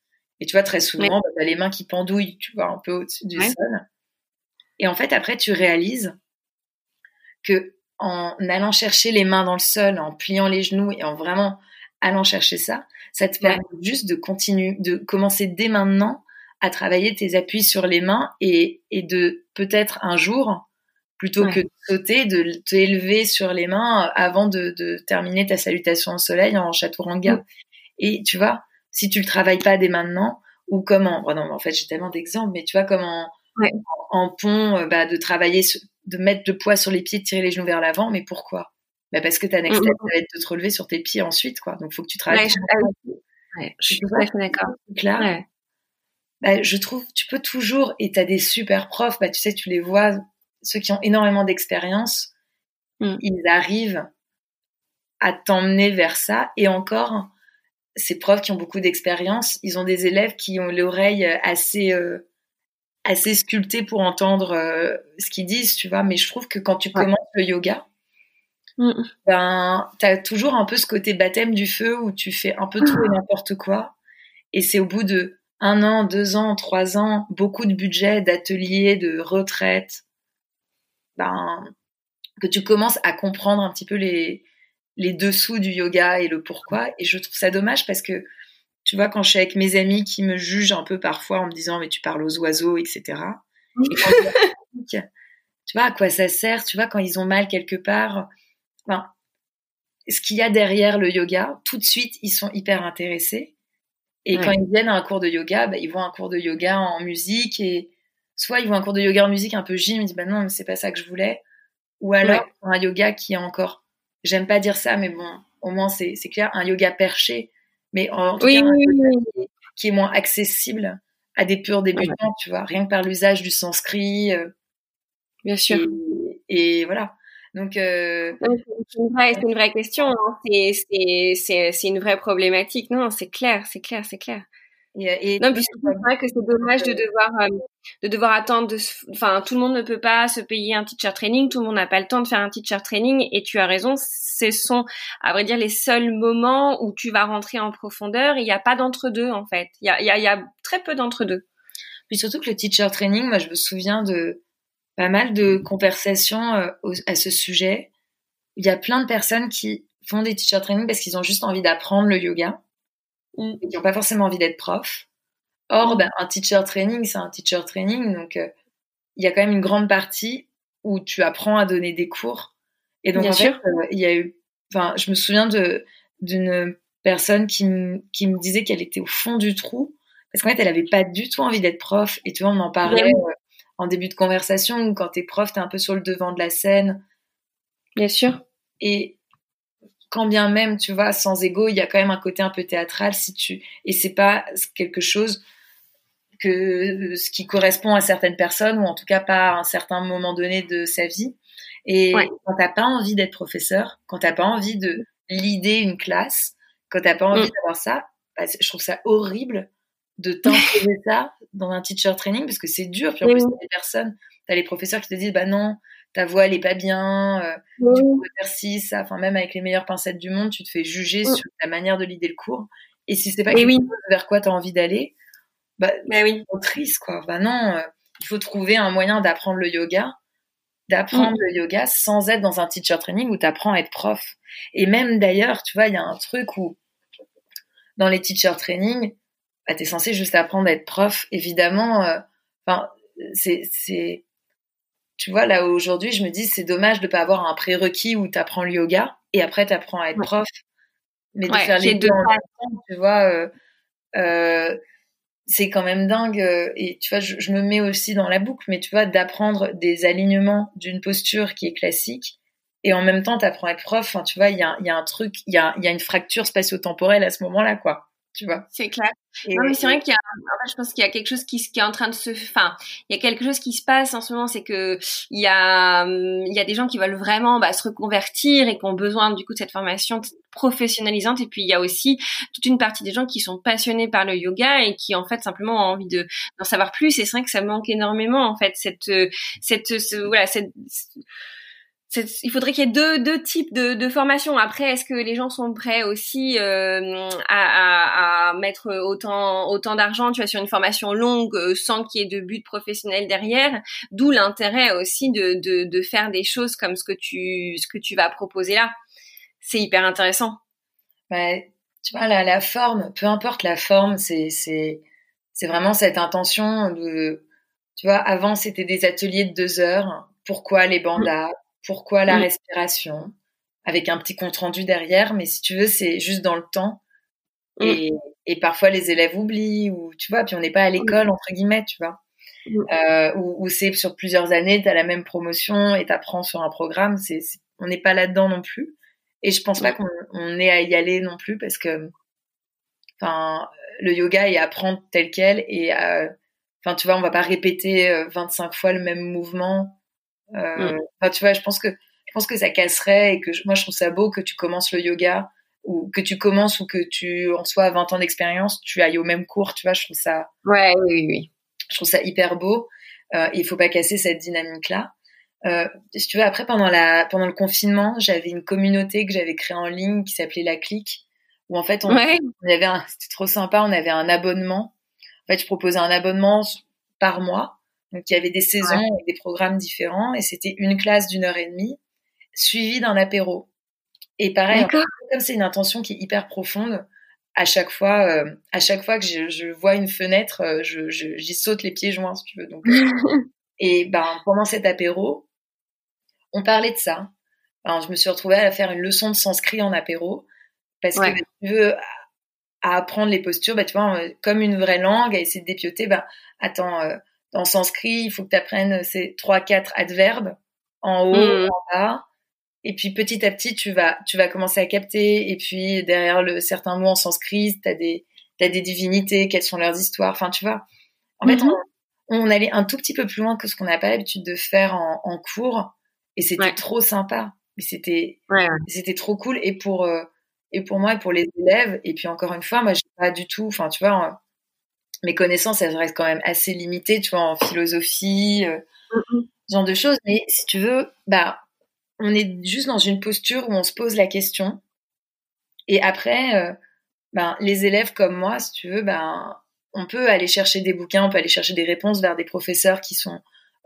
Et tu vois, très souvent, bah, tu as les mains qui pendouillent, tu vois, un peu au-dessus du sol. Et en fait, après, tu réalises que en allant chercher les mains dans le sol, en pliant les genoux et en vraiment allant chercher ça, ça te permet juste de continuer, de commencer dès maintenant à travailler tes appuis sur les mains et, et de peut-être un jour, plutôt que de sauter, de t'élever sur les mains avant de, de, terminer ta salutation au soleil en chaturanga. Et tu vois, si tu le travailles pas dès maintenant, ou comment, oh non, en fait j'ai tellement d'exemples, mais tu vois comment en, pont, euh, bah, de travailler de mettre le poids sur les pieds, de tirer les genoux vers l'avant, mais pourquoi? Bah Parce que ta next step, ça va être de te relever sur tes pieds ensuite, quoi. Donc, il faut que tu travailles. Ouais, je, suis tout à fait d'accord. bah, je trouve, tu peux toujours, et tu as des super profs, bah, tu sais, tu les vois, ceux qui ont énormément d'expérience, mm. ils arrivent à t'emmener vers ça. Et encore, ces profs qui ont beaucoup d'expérience, ils ont des élèves qui ont l'oreille assez, euh, assez sculptée pour entendre euh, ce qu'ils disent, tu vois. Mais je trouve que quand tu commences le yoga, mm. ben, tu as toujours un peu ce côté baptême du feu où tu fais un peu tout et n'importe quoi. Et c'est au bout de un an, deux ans, trois ans, beaucoup de budget, d'ateliers, de retraite, ben, que tu commences à comprendre un petit peu les, les dessous du yoga et le pourquoi. Et je trouve ça dommage parce que, tu vois, quand je suis avec mes amis qui me jugent un peu parfois en me disant, mais tu parles aux oiseaux, etc. tu vois, à quoi ça sert Tu vois, quand ils ont mal quelque part, enfin, ce qu'il y a derrière le yoga, tout de suite, ils sont hyper intéressés. Et quand ils viennent à un cours de yoga, bah, ils vont à un cours de yoga en musique et soit ils vont à un cours de yoga en musique un peu gym, ils disent bah non, mais c'est pas ça que je voulais. Ou alors un yoga qui est encore, j'aime pas dire ça, mais bon, au moins c'est clair, un yoga perché, mais en tout cas qui, est moins accessible à des purs débutants, tu vois, rien que par l'usage du sanskrit. Euh, Bien sûr. et voilà. Donc, euh... c'est une, vraie, une vraie question. Hein. C'est une vraie problématique. Non, c'est clair, c'est clair, c'est clair. Et, et non, puis c'est vrai que c'est dommage de devoir euh, de devoir attendre. De, enfin, tout le monde ne peut pas se payer un teacher training. Tout le monde n'a pas le temps de faire un teacher training. Et tu as raison. Ce sont, à vrai dire, les seuls moments où tu vas rentrer en profondeur. Il n'y a pas d'entre deux en fait. Il y a, il y a, il y a très peu d'entre deux. Puis surtout que le teacher training, moi, je me souviens de pas mal de conversations euh, à ce sujet. Il y a plein de personnes qui font des teacher training parce qu'ils ont juste envie d'apprendre le yoga mm. et qui n'ont pas forcément envie d'être prof. Or, mm. ben, un teacher training, c'est un teacher training, donc euh, il y a quand même une grande partie où tu apprends à donner des cours. Et donc, en fait, euh, il y a eu, enfin, je me souviens de d'une personne qui, qui me disait qu'elle était au fond du trou parce qu'en fait, elle avait pas du tout envie d'être prof. Et tu vois, on en parlait en début de conversation ou quand t'es prof, t'es un peu sur le devant de la scène. Bien sûr. Et quand bien même, tu vois, sans ego, il y a quand même un côté un peu théâtral si tu et c'est pas quelque chose que ce qui correspond à certaines personnes ou en tout cas pas à un certain moment donné de sa vie. Et quand t'as pas envie d'être professeur, quand t'as pas envie de l'idée une classe, quand t'as pas envie mm. d'avoir ça, bah, je trouve ça horrible de t'imposer <laughs> ça dans un teacher training parce que c'est dur. Puis en plus, t'as des personnes, t'as les professeurs qui te disent, bah non, ta voix elle est pas bien, euh, tu peux faire ci, ça. Enfin, même avec les meilleures pincettes du monde, tu te fais juger sur ta manière de l'idée le cours. Et si c'est pas quelque chose vers quoi tu as envie d'aller, bah, bah oui. triste, quoi. Bah non, euh, il faut trouver un moyen d'apprendre le yoga, d'apprendre mm. le yoga sans être dans un teacher training où tu apprends à être prof. Et même d'ailleurs, tu vois, il y a un truc où, dans les teacher training, bah, tu es censé juste apprendre à être prof. Évidemment, euh, enfin, c'est, tu vois, là aujourd'hui, je me dis, c'est dommage de pas avoir un prérequis où tu apprends le yoga et après tu apprends à être prof. Mais de faire les deux en même temps, tu vois, euh, euh, c'est quand même dingue. Et tu vois, je, me mets aussi dans la boucle, mais tu vois, d'apprendre des alignements d'une posture qui est classique et en même temps, tu apprends à être prof. Enfin, tu vois, il y a, y a, un truc, il y a, y a une fracture spatio-temporelle à ce moment-là, quoi tu vois. C'est clair. non, mais c'est vrai qu'il y a, en fait, je pense qu'il y a quelque chose qui, qui est en train de se, enfin, il y a quelque chose qui se passe en ce moment, c'est que il y a, il y a des gens qui veulent vraiment bah, se reconvertir et qui ont besoin du coup de cette formation professionnalisante et puis il y a aussi toute une partie des gens qui sont passionnés par le yoga et qui en fait simplement ont envie de d'en savoir plus et c'est vrai que ça manque énormément en fait cette cette voilà cette il faudrait qu'il y ait deux, deux types de, de formations. Après, est-ce que les gens sont prêts aussi euh, à, à, à, mettre autant, autant d'argent, tu vois, sur une formation longue euh, sans qu'il y ait de but professionnel derrière? D'où l'intérêt aussi de, de, de, faire des choses comme ce que tu, ce que tu vas proposer là. C'est hyper intéressant. Ouais, tu vois, la, la forme, peu importe la forme, c'est, c'est, c'est vraiment cette intention de, tu vois, avant c'était des ateliers de deux heures. Pourquoi les bandas pourquoi la mm. respiration, avec un petit compte rendu derrière, mais si tu veux, c'est juste dans le temps. Mm. Et, et, parfois les élèves oublient, ou tu vois, puis on n'est pas à l'école, entre guillemets, tu vois. Mm. Euh, ou, c'est sur plusieurs années, tu as la même promotion et tu apprends sur un programme. C'est, on n'est pas là-dedans non plus. Et je pense pas qu'on on ait à y aller non plus parce que enfin, le yoga et apprendre tel quel et, enfin, tu vois, on va pas répéter 25 fois le même mouvement. Mm. Enfin, tu vois, je pense que je pense que ça casserait et que moi je trouve ça beau que tu commences le yoga ou que tu commences ou que tu en sois à 20 ans d'expérience, tu ailles au même cours, tu vois, je trouve ça. Ouais, oui, oui. Je trouve ça hyper beau. Euh, il faut pas casser cette dynamique-là. Euh, si tu veux, après pendant la pendant le confinement, j'avais une communauté que j'avais créée en ligne qui s'appelait La Clique, où en fait on, on avait c'était trop sympa, on avait un abonnement. En fait, je proposais un abonnement par mois, donc il y avait des saisons et des programmes différents, et c'était une classe d'une heure et demie suivie d'un apéro. Et pareil, comme c'est une intention qui est hyper profonde, à chaque fois, euh, à chaque fois que je, je vois une fenêtre, euh, je, j'y saute les pieds joints, si tu veux. Donc, euh, <laughs> et ben pendant cet apéro, on parlait de ça. Ben, je me suis retrouvée à faire une leçon de sanskrit en apéro parce que tu veux à apprendre les postures, bah, tu vois, comme une vraie langue, à essayer de dépioter. Ben, attends, dans sanskrit, il faut que tu apprennes ces trois, quatre adverbes en haut, mmh. en bas. Et puis petit à petit, tu vas, tu vas commencer à capter. Et puis derrière le certains mots en sanskrit, t'as des, t'as des divinités, quelles sont leurs histoires. Enfin, tu vois. En fait, mhm. on, allait un tout petit peu plus loin que ce qu'on n'a pas l'habitude de faire en, en cours. Et c'était trop sympa. Mais c'était, c'était trop cool. Et pour, euh, et pour moi et pour les élèves. Et puis encore une fois, moi, j'ai pas du tout. Enfin, tu vois, mes connaissances, elles restent quand même assez limitées. Tu vois, en philosophie, euh, mhm. ce genre de choses. Mais si tu veux, bah on est juste dans une posture où on se pose la question. Et après, euh, ben, les élèves comme moi, si tu veux, ben, on peut aller chercher des bouquins, on peut aller chercher des réponses vers des professeurs qui sont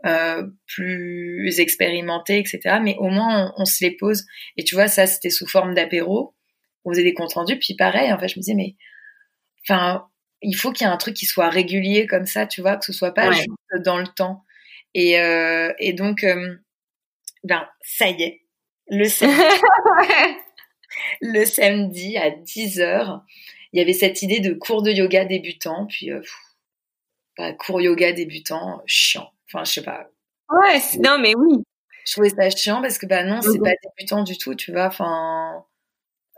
euh, plus expérimentés, etc. Mais au moins, on, se les pose. Et tu vois, ça, c'était sous forme d'apéro. On faisait des comptes rendus. Puis pareil, en fait, je me disais, mais, enfin, il faut qu'il y ait un truc qui soit régulier comme ça, tu vois, que ce soit pas juste dans le temps. Et, euh, et donc, ben ça y est, le <laughs> samedi, le samedi à 10h, il y avait cette idée de cours de yoga débutant, puis euh, bah, cours yoga débutant, chiant. Enfin, je sais pas. Ouais, non mais oui. Je trouvais ça chiant parce que bah non, c'est mmh pas débutant du tout, tu vois. Enfin,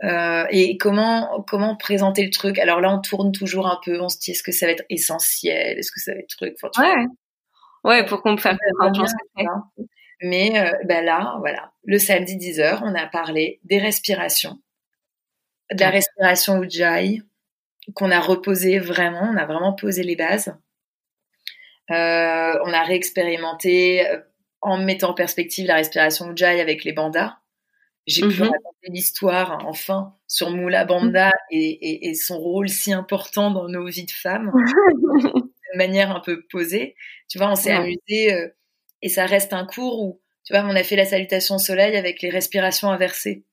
euh, et comment comment présenter le truc? Alors là, on tourne toujours un peu. On se dit est-ce que ça va être essentiel? Est-ce que ça va être truc? Enfin, Ouais. Ouais, pour qu'on fasse mais euh, ben là, voilà, le samedi 10h, on a parlé des respirations, de la respiration Ujjayi, qu'on a reposé vraiment, on a vraiment posé les bases. Euh, on a réexpérimenté euh, en mettant en perspective la respiration Ujjayi avec les bandas. J'ai pu mhm. raconter l'histoire, enfin, sur Moula Banda et, et, son rôle si important dans nos vies de femmes, <laughs> de manière un peu posée. Tu vois, on s'est amusé. Euh, et ça reste un cours où, tu vois, on a fait la salutation au soleil avec les respirations inversées.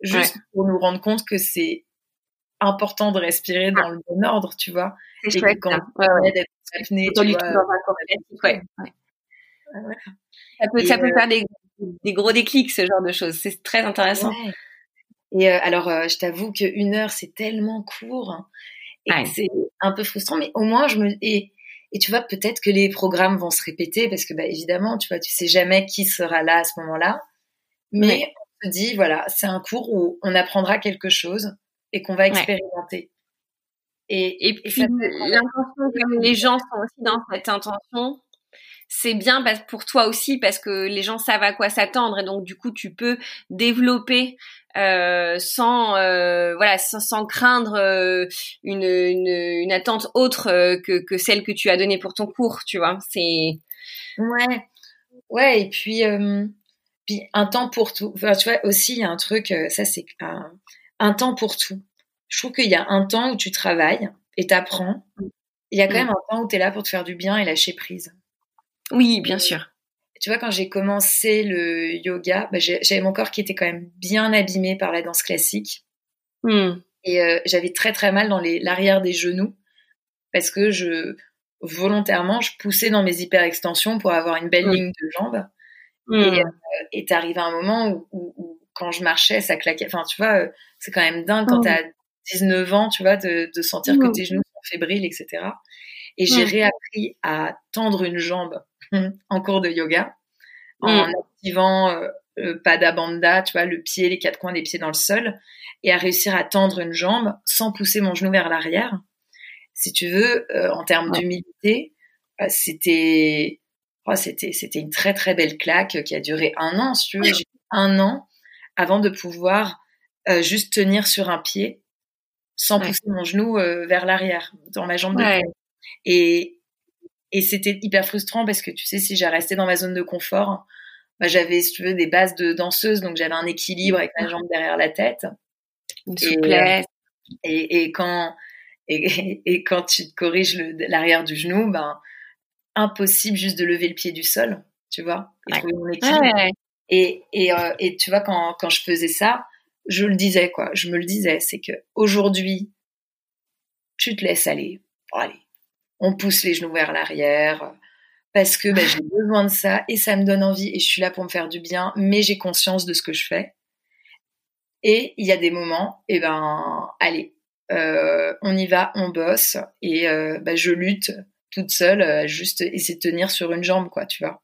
Juste pour nous rendre compte que c'est important de respirer dans le bon ordre, tu vois. C'est chouette. Quand ouais, ouais. d'être apnée, tu vois. Ouais. Ça peut, ça peut euh, faire des, des, gros déclics, ce genre de choses. C'est très intéressant. Et euh, alors, euh, je t'avoue qu'une heure, c'est tellement court. Hein, et c'est un peu frustrant, mais au moins, je me. Et et tu vois, peut-être que les programmes vont se répéter parce que, bah, évidemment, tu vois, tu sais jamais qui sera là à ce moment-là. Mais on se dit, voilà, c'est un cours où on apprendra quelque chose et qu'on va expérimenter. Et, et, puis, l'intention, les gens sont aussi dans cette intention, c'est bien pour toi aussi parce que les gens savent à quoi s'attendre et donc du coup tu peux développer euh, sans euh, voilà sans, craindre euh, une, une, attente autre que, que celle que tu as donnée pour ton cours tu vois. C'est ouais. Ouais et puis puis un temps pour tout. Enfin, tu vois aussi il y a un truc ça c'est un, un temps pour tout. Je trouve qu'il y a un temps où tu travailles et t'apprends. Il y a quand mm. même un temps où tu es là pour te faire du bien et lâcher prise oui, bien sûr. Tu vois, quand j'ai commencé le yoga, bah, j'avais mon corps qui était quand même bien abîmé par la danse classique. Hmm. Et euh, j'avais très très mal dans l'arrière des genoux parce que je volontairement je poussais dans mes hyperextensions pour avoir une belle hmm. ligne de jambes. Hmm. Et euh, t'arrives à un moment où, quand je marchais, ça claquait. Enfin, tu vois, euh, c'est quand même dingue quand t'as 19 ans, tu vois, de, de sentir que tes genoux sont fébriles, etc. Et j'ai réappris à tendre une jambe <laughs> en cours de yoga en mm. activant euh, pas d'abanda, tu vois, le pied, les quatre coins des pieds dans le sol, et à réussir à tendre une jambe sans pousser mon genou vers l'arrière. Si tu veux, en termes d'humilité, c'était oh, c'était c'était une très très belle claque qui a duré un an, si tu veux, un an avant de pouvoir juste tenir sur un pied sans pousser mon genou vers l'arrière dans ma jambe de Et et c'était hyper frustrant parce que tu sais, si j'ai resté dans ma zone de confort, bah, j'avais, si tu veux, des bases de danseuse, donc j'avais un équilibre avec ma jambe derrière la tête. Une Et, et, quand et, et, quand tu corriges l'arrière du genou, ben impossible juste de lever le pied du sol, tu vois, et trouver mon équilibre. Et, et, euh, et tu vois, quand, quand je faisais ça, je le disais, quoi. Je me le disais, c'est que aujourd'hui, tu te laisses aller. allez, on pousse les genoux vers l'arrière parce que bah, j'ai besoin de ça et ça me donne envie et je suis là pour me faire du bien, mais j'ai conscience de ce que je fais. Et il y a des moments, et eh ben, allez, euh, on y va, on bosse et euh, bah, je lutte toute seule, euh, juste essayer de tenir sur une jambe, quoi, tu vois.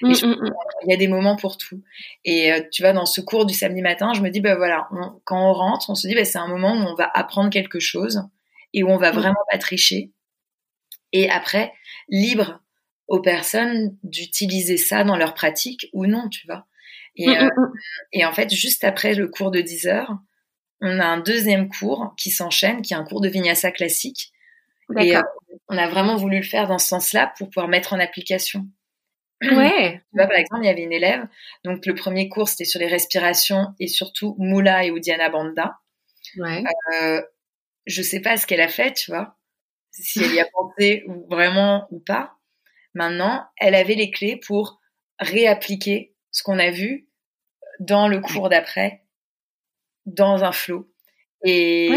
Mmh, mmh, mmh. Il y a des moments pour tout. Et tu vois, dans ce cours du samedi matin, je me dis, bah voilà, quand on rentre, on se dit, bah, c'est un moment où on va apprendre quelque chose et où on va vraiment pas tricher et après, libre aux personnes d'utiliser ça dans leur pratique ou non, tu vois. Et, mm, mm, euh, mm. et, en fait, juste après le cours de 10 heures, on a un deuxième cours qui s'enchaîne, qui est un cours de vinyasa classique. Et euh, on a vraiment voulu le faire dans ce sens-là pour pouvoir mettre en application. <clears throat> Ouais. Tu vois, par exemple, il y avait une élève. Donc, le premier cours, c'était sur les respirations et surtout Mula et Uddiyana Bandha. Ouais. Euh, je sais pas ce qu'elle a fait, tu vois si elle y a pensé vraiment ou pas. Maintenant, elle avait les clés pour réappliquer ce qu'on a vu dans le cours d'après, dans un flow. Et,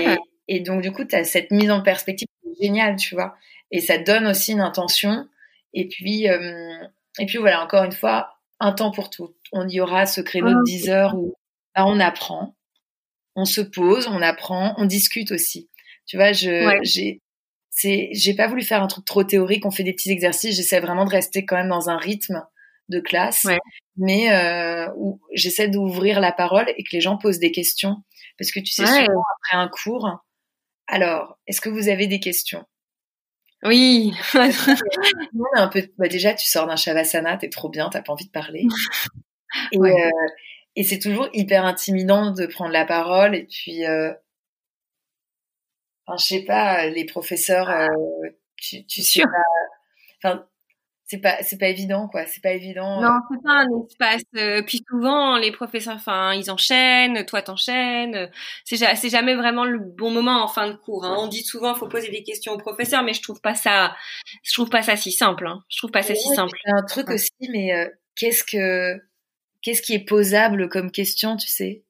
et donc, du coup, tu as cette mise en perspective géniale, tu vois. Et ça donne aussi une intention. Et puis, euh, et puis voilà, encore une fois, un temps pour tout. On y aura ce créneau de 10 heures où bah, on apprend, on se pose, on apprend, on discute aussi. Tu vois, je, j'ai, c'est j'ai pas voulu faire un truc trop théorique on fait des petits exercices j'essaie vraiment de rester quand même dans un rythme de classe. Mais euh, où j'essaie d'ouvrir la parole et que les gens posent des questions. Parce que tu sais souvent après un cours alors est-ce que vous avez des questions? Oui. Un peu bah, déjà tu sors d'un shavasana t'es trop bien t'as pas envie de parler. <laughs> Et, euh, et c'est toujours hyper intimidant de prendre la parole. Et puis euh, Enfin, je sais pas, les professeurs, euh, tu, tu sais pas. Enfin, c'est pas c'est pas évident quoi c'est pas évident non euh. c'est pas un espace euh, puis souvent les professeurs enfin ils enchaînent toi t'enchaînes c'est c'est jamais vraiment le bon moment en fin de cours hein. on dit souvent faut poser des questions aux professeurs mais je trouve pas ça je trouve pas ça si simple hein. je trouve pas ça si simple un truc aussi mais qu'est-ce que qu'est-ce qui est posable comme question tu sais?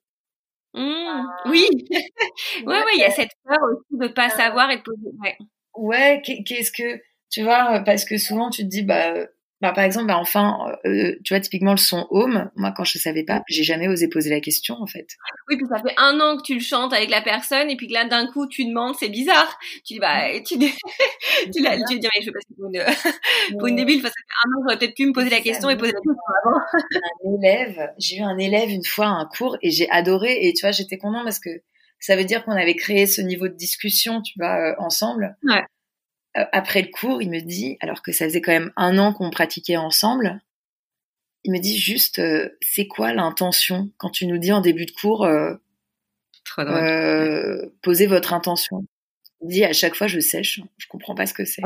Mmh, oui, <laughs> ouais, ouais, il y a cette peur aussi de pas savoir et de poser. Ouais, ouais qu'est-ce que tu vois Parce que souvent tu te dis bah bah, par exemple, bah, enfin, euh, tu vois, typiquement le son home, moi, quand je savais pas, j'ai jamais osé poser la question, en fait. Oui, puis ça fait un an que tu le chantes avec la personne, et puis que là, d'un coup, tu demandes, c'est bizarre. Tu dis, bah, tu, tu, tu, l'as, tu dis, mais je vais passer pour une, pour une débile, parce que ça fait un an, j'aurais peut-être pu me poser la question et poser la question avant. un élève, j'ai eu un élève une fois à un cours, et j'ai adoré, et tu vois, j'étais content parce que ça veut dire qu'on avait créé ce niveau de discussion, tu vois, euh, ensemble. Ouais. Euh, après le cours, il me dit, alors que ça faisait quand même un an qu'on pratiquait ensemble, il me dit juste, euh, c'est quoi l'intention quand tu nous dis en début de cours, euh, euh posez votre intention? Il dit à chaque fois, je sèche, je comprends pas ce que c'est,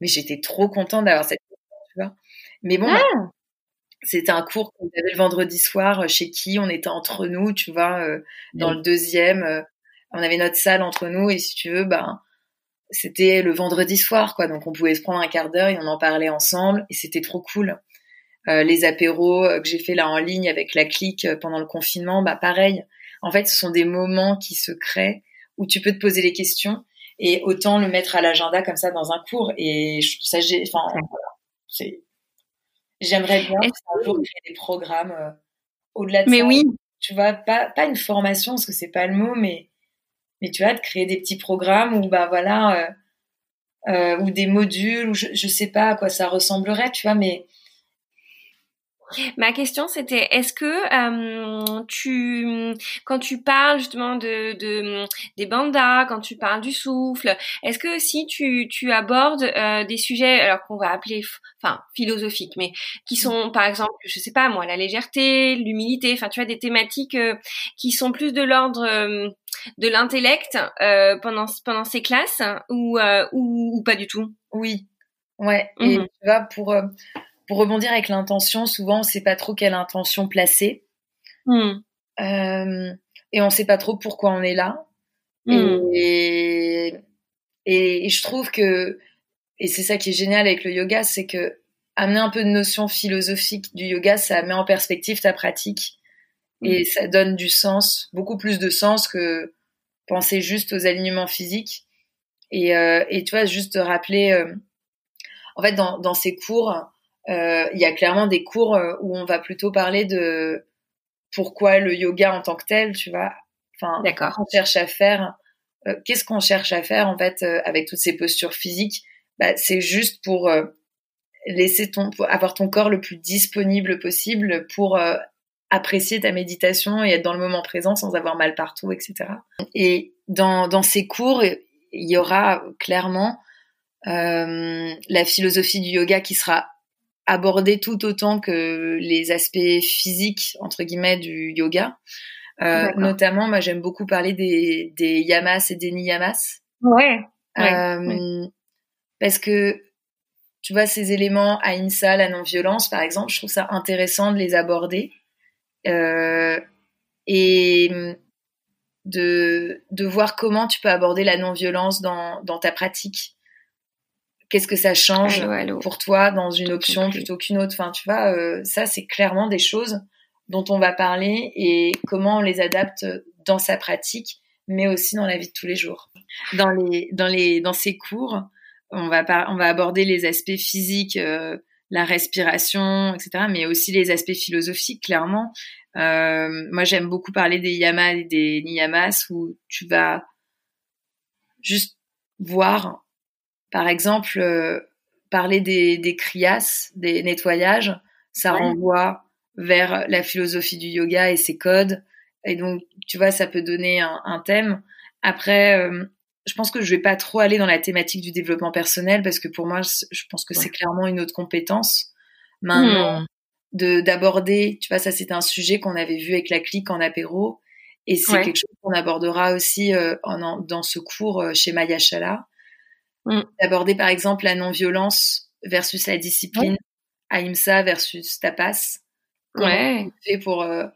mais j'étais trop contente d'avoir cette question, tu vois. Mais bon, ah. c'était un cours qu'on avait le vendredi soir chez qui on était entre nous, tu vois, dans le deuxième, on avait notre salle entre nous et si tu veux, ben c'était le vendredi soir, quoi. Donc on pouvait se prendre un quart d'heure et on en parlait ensemble et c'était trop cool. Euh, les apéros euh, que j'ai fait là en ligne avec la clique euh, pendant le confinement, bah pareil. En fait, ce sont des moments qui se créent où tu peux te poser les questions et autant le mettre à l'agenda comme ça dans un cours. Et je trouve ça, enfin, voilà, c'est. J'aimerais bien un jour créer des programmes au-delà de mais oui. Tu vois, pas pas une formation parce que c'est pas le mot, mais mais tu vois, de créer des petits programmes ou bah voilà, euh, euh, ou des modules, ou je, je sais pas à quoi ça ressemblerait, tu vois, mais Ma question c'était est-ce que euh, tu quand tu parles justement de, de des bandas, quand tu parles du souffle, est-ce que si tu tu abordes euh, des sujets alors qu'on va appeler enfin philosophiques mais qui sont par exemple je sais pas moi la légèreté, l'humilité, enfin tu vois des thématiques euh, qui sont plus de l'ordre de l'intellect pendant pendant ces classes ou, ou, ou pas du tout? Oui. Ouais, et mmh tu vois pour pour rebondir avec l'intention, souvent on sait pas trop quelle intention placer. Hmm. Euh, et on sait pas trop pourquoi on est là. Hmm. Et, et, je trouve que, et c'est ça qui est génial avec le yoga, c'est que amener un peu de notion philosophique du yoga, ça met en perspective ta pratique et hmm. ça donne du sens, beaucoup plus de sens que penser juste aux alignements physiques. Et, euh, et tu vois, juste de rappeler, euh, en fait, dans, dans ces cours, il y a clairement des cours euh, où on va plutôt parler de pourquoi le yoga en tant que tel, tu vois. Enfin, D'accord. on cherche à faire. Euh, qu'est-ce qu'on cherche à faire en fait avec toutes ces postures physiques? Bah, C'est juste pour laisser ton, pour avoir ton corps le plus disponible possible pour apprécier ta méditation et être dans le moment présent sans avoir mal partout, etc. Et dans, dans ces cours, il y aura clairement euh, la philosophie du yoga qui sera aborder tout autant que les aspects physiques entre guillemets du yoga. Euh, notamment, moi j'aime beaucoup parler des, des yamas et des niyamas. Ouais. Euh, Parce que tu vois ces éléments à INSA, la non-violence par exemple, je trouve ça intéressant de les aborder euh, et de, de voir comment tu peux aborder la non-violence dans, dans ta pratique qu'est-ce que ça change pour toi dans une option plutôt qu'une autre? Enfin, tu vois, euh, ça, c'est clairement des choses dont on va parler et comment on les adapte dans sa pratique, mais aussi dans la vie de tous les jours. Dans les, dans les, dans ces cours, on va on va aborder les aspects physiques, euh, la respiration, etc., mais aussi les aspects philosophiques, clairement. Euh, moi, j'aime beaucoup parler des yamas et des niyamas où tu vas juste voir par exemple, euh, parler des, des kriyas, des nettoyages, ça renvoie vers la philosophie du yoga et ses codes. Et donc, tu vois, ça peut donner un, thème. Après, euh, je pense que je vais pas trop aller dans la thématique du développement personnel parce que pour moi, je pense que c'est clairement une autre compétence. Maintenant, hmm. de d'aborder, tu vois, ça c'était un sujet qu'on avait vu avec la clique en apéro et c'est quelque chose qu'on abordera aussi euh, en, dans ce cours chez Maya Chala. Mm. D'aborder par exemple la non-violence versus la discipline, Ahimsa versus tapas. ouais. fait pour euh,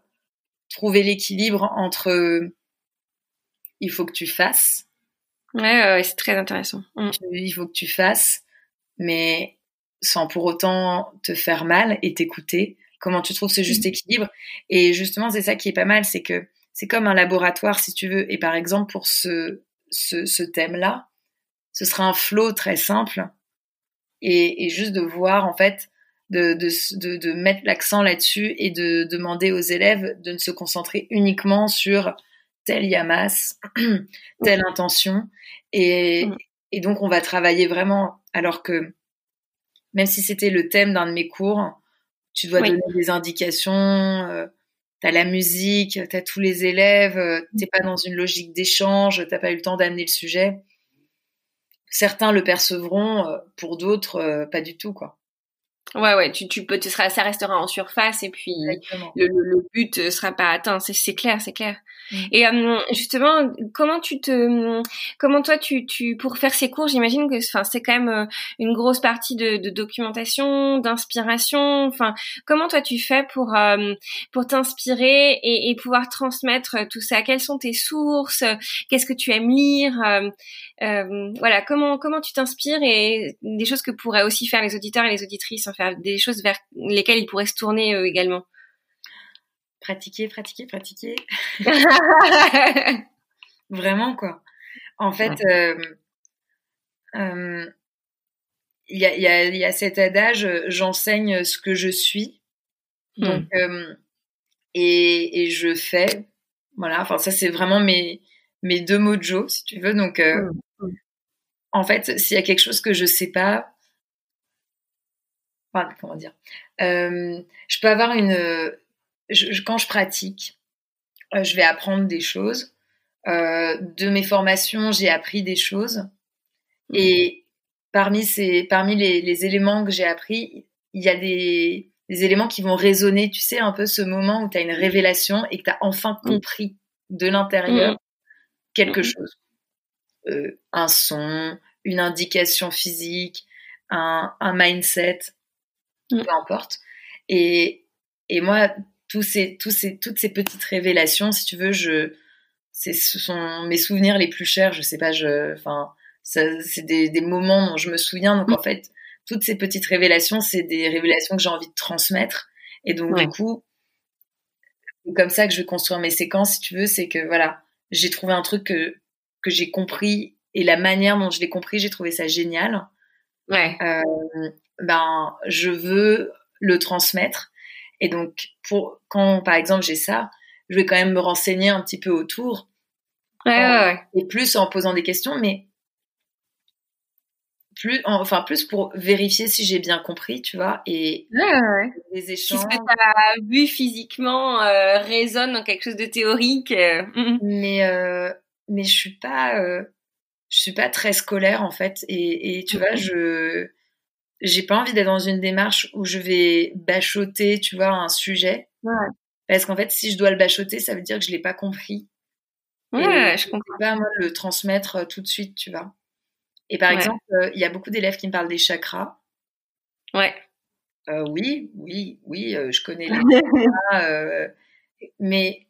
trouver l'équilibre entre euh, il faut que tu fasses. Ouais, c'est très intéressant. Mm. Il faut que tu fasses, mais sans pour autant te faire mal et t'écouter. Comment tu trouves ce juste mm. équilibre? Et justement, c'est ça qui est pas mal, c'est que c'est comme un laboratoire, si tu veux. Et par exemple, pour ce, ce, ce thème-là, ce sera un flow très simple et, juste de voir en fait de, de, de, mettre l'accent là-dessus et de demander aux élèves de ne se concentrer uniquement sur tel yamas, <clears throat> telle intention et, mm. et donc on va travailler vraiment alors que même si c'était le thème d'un de mes cours, tu dois donner des indications, euh, tu as la musique, tu as tous les élèves, euh, t'es pas dans une logique d'échange, t'as pas eu le temps d'amener le sujet certains le percevront, euh, pour d'autres, euh, pas du tout, quoi. Ouais, ouais, tu, tu peux, tu seras, ça restera en surface et puis le, le, but sera pas atteint. C'est clair, c'est clair. Mm. Et euh, justement, comment tu te, comment toi tu, tu pour faire ces cours, j'imagine que, enfin, c'est quand même euh, une grosse partie de, de documentation, d'inspiration. Enfin, comment toi tu fais pour euh, pour t'inspirer et, et, pouvoir transmettre tout ça? Quelles sont tes sources? Qu'est-ce que tu aimes lire? Voilà, comment comment tu t'inspires et des choses que pourraient aussi faire les auditeurs et les auditrices faire des choses vers lesquelles ils pourraient se tourner euh, également Pratiquer, pratiquer, pratiquer. <laughs> Vraiment, quoi. En fait, euh, euh, il y, a, y, a, cet adage j'enseigne ce que je suis. Hmm. Et, et, je fais. Voilà, enfin, ça, c'est vraiment mes, mes deux mots de Joe, si tu veux. Donc, hmm. en fait, s'il y a quelque chose que je sais pas, comment dire je peux avoir une quand je pratique, je vais apprendre des choses. de mes formations, j'ai appris des choses. Mmh. Et parmi, ces, parmi les, les éléments que j'ai appris, il y a des, des, éléments qui vont résonner. Tu sais, un peu ce moment où tu as une révélation et que tu as enfin mmh. compris de l'intérieur mmh. quelque chose. Euh, un son, une indication physique, un, un mindset, peu importe. Et, et moi, tous ces, tous ces, toutes ces petites révélations, si tu veux, je, ce sont mes souvenirs les plus chers. Je sais pas, je, enfin, c'est des, des, moments dont je me souviens. Donc en fait, toutes ces petites révélations, c'est des révélations que j'ai envie de transmettre. Et donc du coup, c'est comme ça que je vais construire mes séquences, si tu veux. C'est que voilà, j'ai trouvé un truc que que j'ai compris et la manière dont je l'ai compris, j'ai trouvé ça génial. Ouais. Euh, ben, je veux le transmettre. Et donc, pour quand par exemple j'ai ça, je vais quand même me renseigner un petit peu autour. Ouais, ouais, ouais. Et plus en posant des questions, mais plus, enfin plus pour vérifier si j'ai bien compris, tu vois, et les échanges. Ce que tu as vu physiquement euh, résonne dans quelque chose de théorique. Euh, mm. Mais euh, mais je suis pas euh, je suis pas très scolaire en fait, et, et tu vois, je j'ai pas envie d'être dans une démarche où je vais bachoter, tu vois, un sujet. Ouais. Parce qu'en fait, si je dois le bachoter, ça veut dire que je l'ai pas compris. Ouais, je comprends. pas moi le transmettre tout de suite, tu vois. Et par exemple, euh, il y a beaucoup d'élèves qui me parlent des chakras. Ouais. Euh, oui, oui, oui, euh, je connais les <laughs> chakras, mais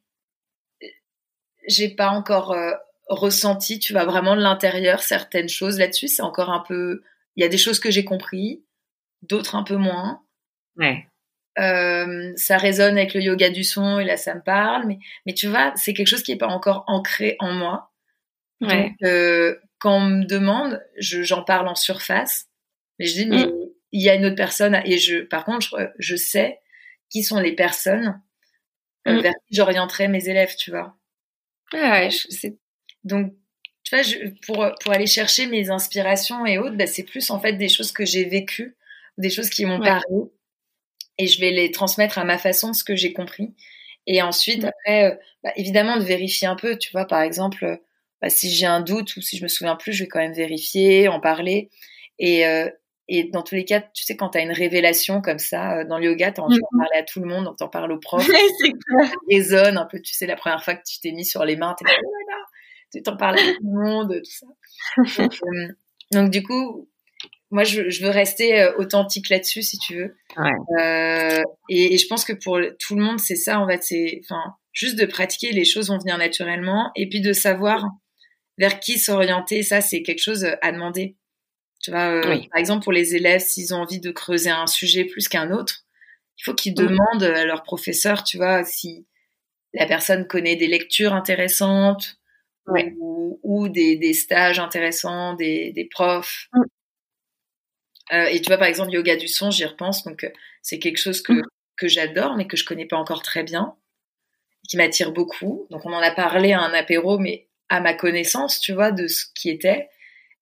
j'ai pas encore ressenti, tu vois, vraiment de l'intérieur certaines choses là-dessus. C'est encore un peu, il y a des choses que j'ai compris, d'autres un peu moins. Ouais. ça résonne avec le yoga du son et là ça me parle, mais mais tu vois, c'est quelque chose qui est pas encore ancré en moi. Ouais. Donc, quand on me demande, j'en parle en surface, mais je dis, mais mm. il y a une autre personne, et je, par contre, je, sais qui sont les personnes euh, mm. vers qui j'orienterai mes élèves, tu vois. Ouais, je. Donc, tu vois, je, pour, pour aller chercher mes inspirations et autres, bah, c'est plus en fait des choses que j'ai vécues, des choses qui m'ont parlé, et je vais les transmettre à ma façon, ce que j'ai compris. Et ensuite, mm. après, euh, bah, évidemment, de vérifier un peu, tu vois, par exemple, bah, si j'ai un doute ou si je me souviens plus, je vais quand même vérifier, en parler. Et, euh, et dans tous les cas, tu sais, quand tu as une révélation comme ça, euh, dans le yoga, tu d'en mm-hmm. parler à tout le monde, tu en parles au prof, ça résonne un peu, tu sais, la première fois que tu t'es mis sur les mains, oh tu t'en parles à tout le monde, tout ça. Donc, <laughs> euh, donc du coup, moi, je, je veux rester authentique là-dessus, si tu veux. Ouais. Euh, et, et, je pense que pour tout le monde, c'est ça, en fait, c'est, enfin, juste de pratiquer, les choses vont venir naturellement, et puis de savoir vers qui s'orienter, ça c'est quelque chose euh, à demander. Tu vois, euh, par exemple pour les élèves, s'ils ont envie de creuser un sujet plus qu'un autre, il faut qu'ils demandent à leur professeur, tu vois, si la personne connaît des lectures intéressantes ou, des, des, stages intéressants, des, des profs. Mm. Euh, et tu vois, par exemple, yoga du son, j'y repense, donc euh, c'est quelque chose que, mm. que j'adore, mais que je connais pas encore très bien, qui m'attire beaucoup. Donc on en a parlé à un apéro, mais à ma connaissance, tu vois, de ce qui était.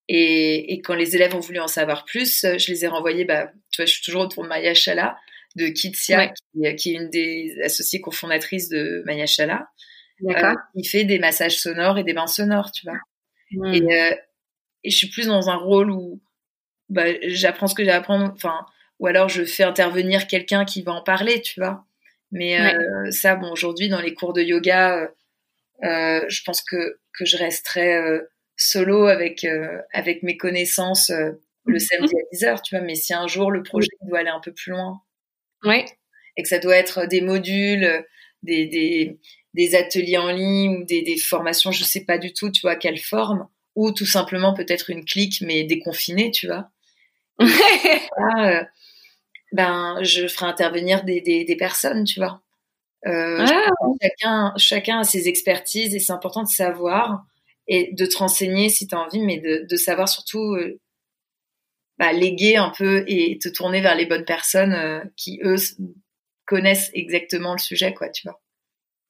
Et, et, quand les élèves ont voulu en savoir plus, je les ai renvoyés, bah, tu vois, je suis toujours autour de Maya Chala, de Kitsia, qui, est une des associées cofondatrices de Maya Chala. D'accord. Euh, il fait des massages sonores et des bains sonores, tu vois. Hmm. Et, euh, et, je suis plus dans un rôle où bah, j'apprends ce que j'ai à apprendre, enfin, ou alors je fais intervenir quelqu'un qui va en parler, tu vois. Mais euh, ça, bon, aujourd'hui, dans les cours de yoga, euh, euh, je pense que, que je resterai euh, solo avec, euh, avec mes connaissances le mhm. samedi à 10h, tu vois. Mais si un jour le projet doit aller un peu plus loin, ouais. et que ça doit être des modules, des, des, des ateliers en ligne ou des, des, formations, je sais pas du tout, tu vois, quelle forme, ou tout simplement peut-être une clique mais déconfinée, tu vois. <laughs> ben, je ferai intervenir des, des, des personnes, tu vois. Euh, ah. chacun, chacun a ses expertises et c'est important de savoir et de te renseigner si tu as envie, mais de, de savoir surtout euh, bah, léguer un peu et te tourner vers les bonnes personnes euh, qui, eux, connaissent exactement le sujet, quoi, tu vois.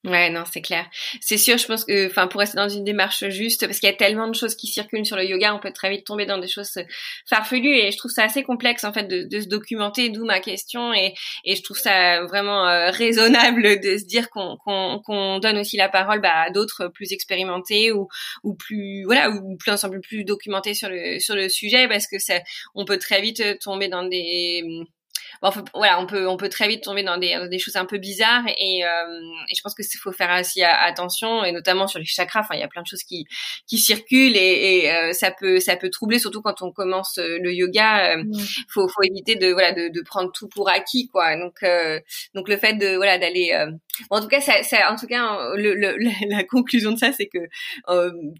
Ouais, non, c'est clair. C'est sûr, je pense que, enfin, pour rester dans une démarche juste, parce qu'il y a tellement de choses qui circulent sur le yoga, on peut très vite tomber dans des choses farfelues, et je trouve ça assez complexe en fait de, se documenter, d'où ma question, et, et je trouve ça vraiment euh, raisonnable de se dire qu'on qu'on donne aussi la parole bah, à d'autres plus expérimentés ou ou plus voilà ou plus ensemble plus documentés sur le sur le sujet, parce que ça, on peut très vite tomber dans des voilà, on peut on peut très vite tomber dans des, des choses un peu bizarres et, euh, et je pense que faut faire aussi attention et notamment sur les chakras. Enfin, il y a plein de choses qui qui circulent et, et euh, ça peut ça peut troubler surtout quand on commence euh, le yoga. Euh, faut faut éviter de voilà de, de prendre tout pour acquis quoi. Donc donc le fait de voilà d'aller en tout cas ça, ça en tout cas le, le, <laughs> la conclusion de ça c'est que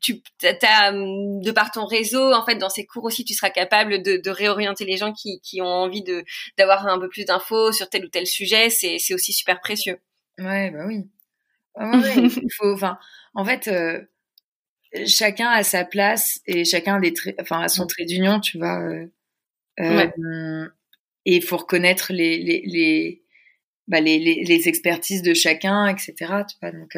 tu as de par ton réseau en fait dans ces cours aussi tu seras capable de, de réorienter les gens qui qui ont envie de d'avoir un peu plus d'infos sur tel ou tel sujet, c'est, aussi super précieux. Ouais, bah oui. <laughs> il faut, enfin, en fait, euh, chacun a sa place et chacun des enfin, a son trait d'union, tu vois. Euh, euh, et il faut reconnaître les, les, les, bah, les, les, expertises de chacun, etc. Tu vois, donc,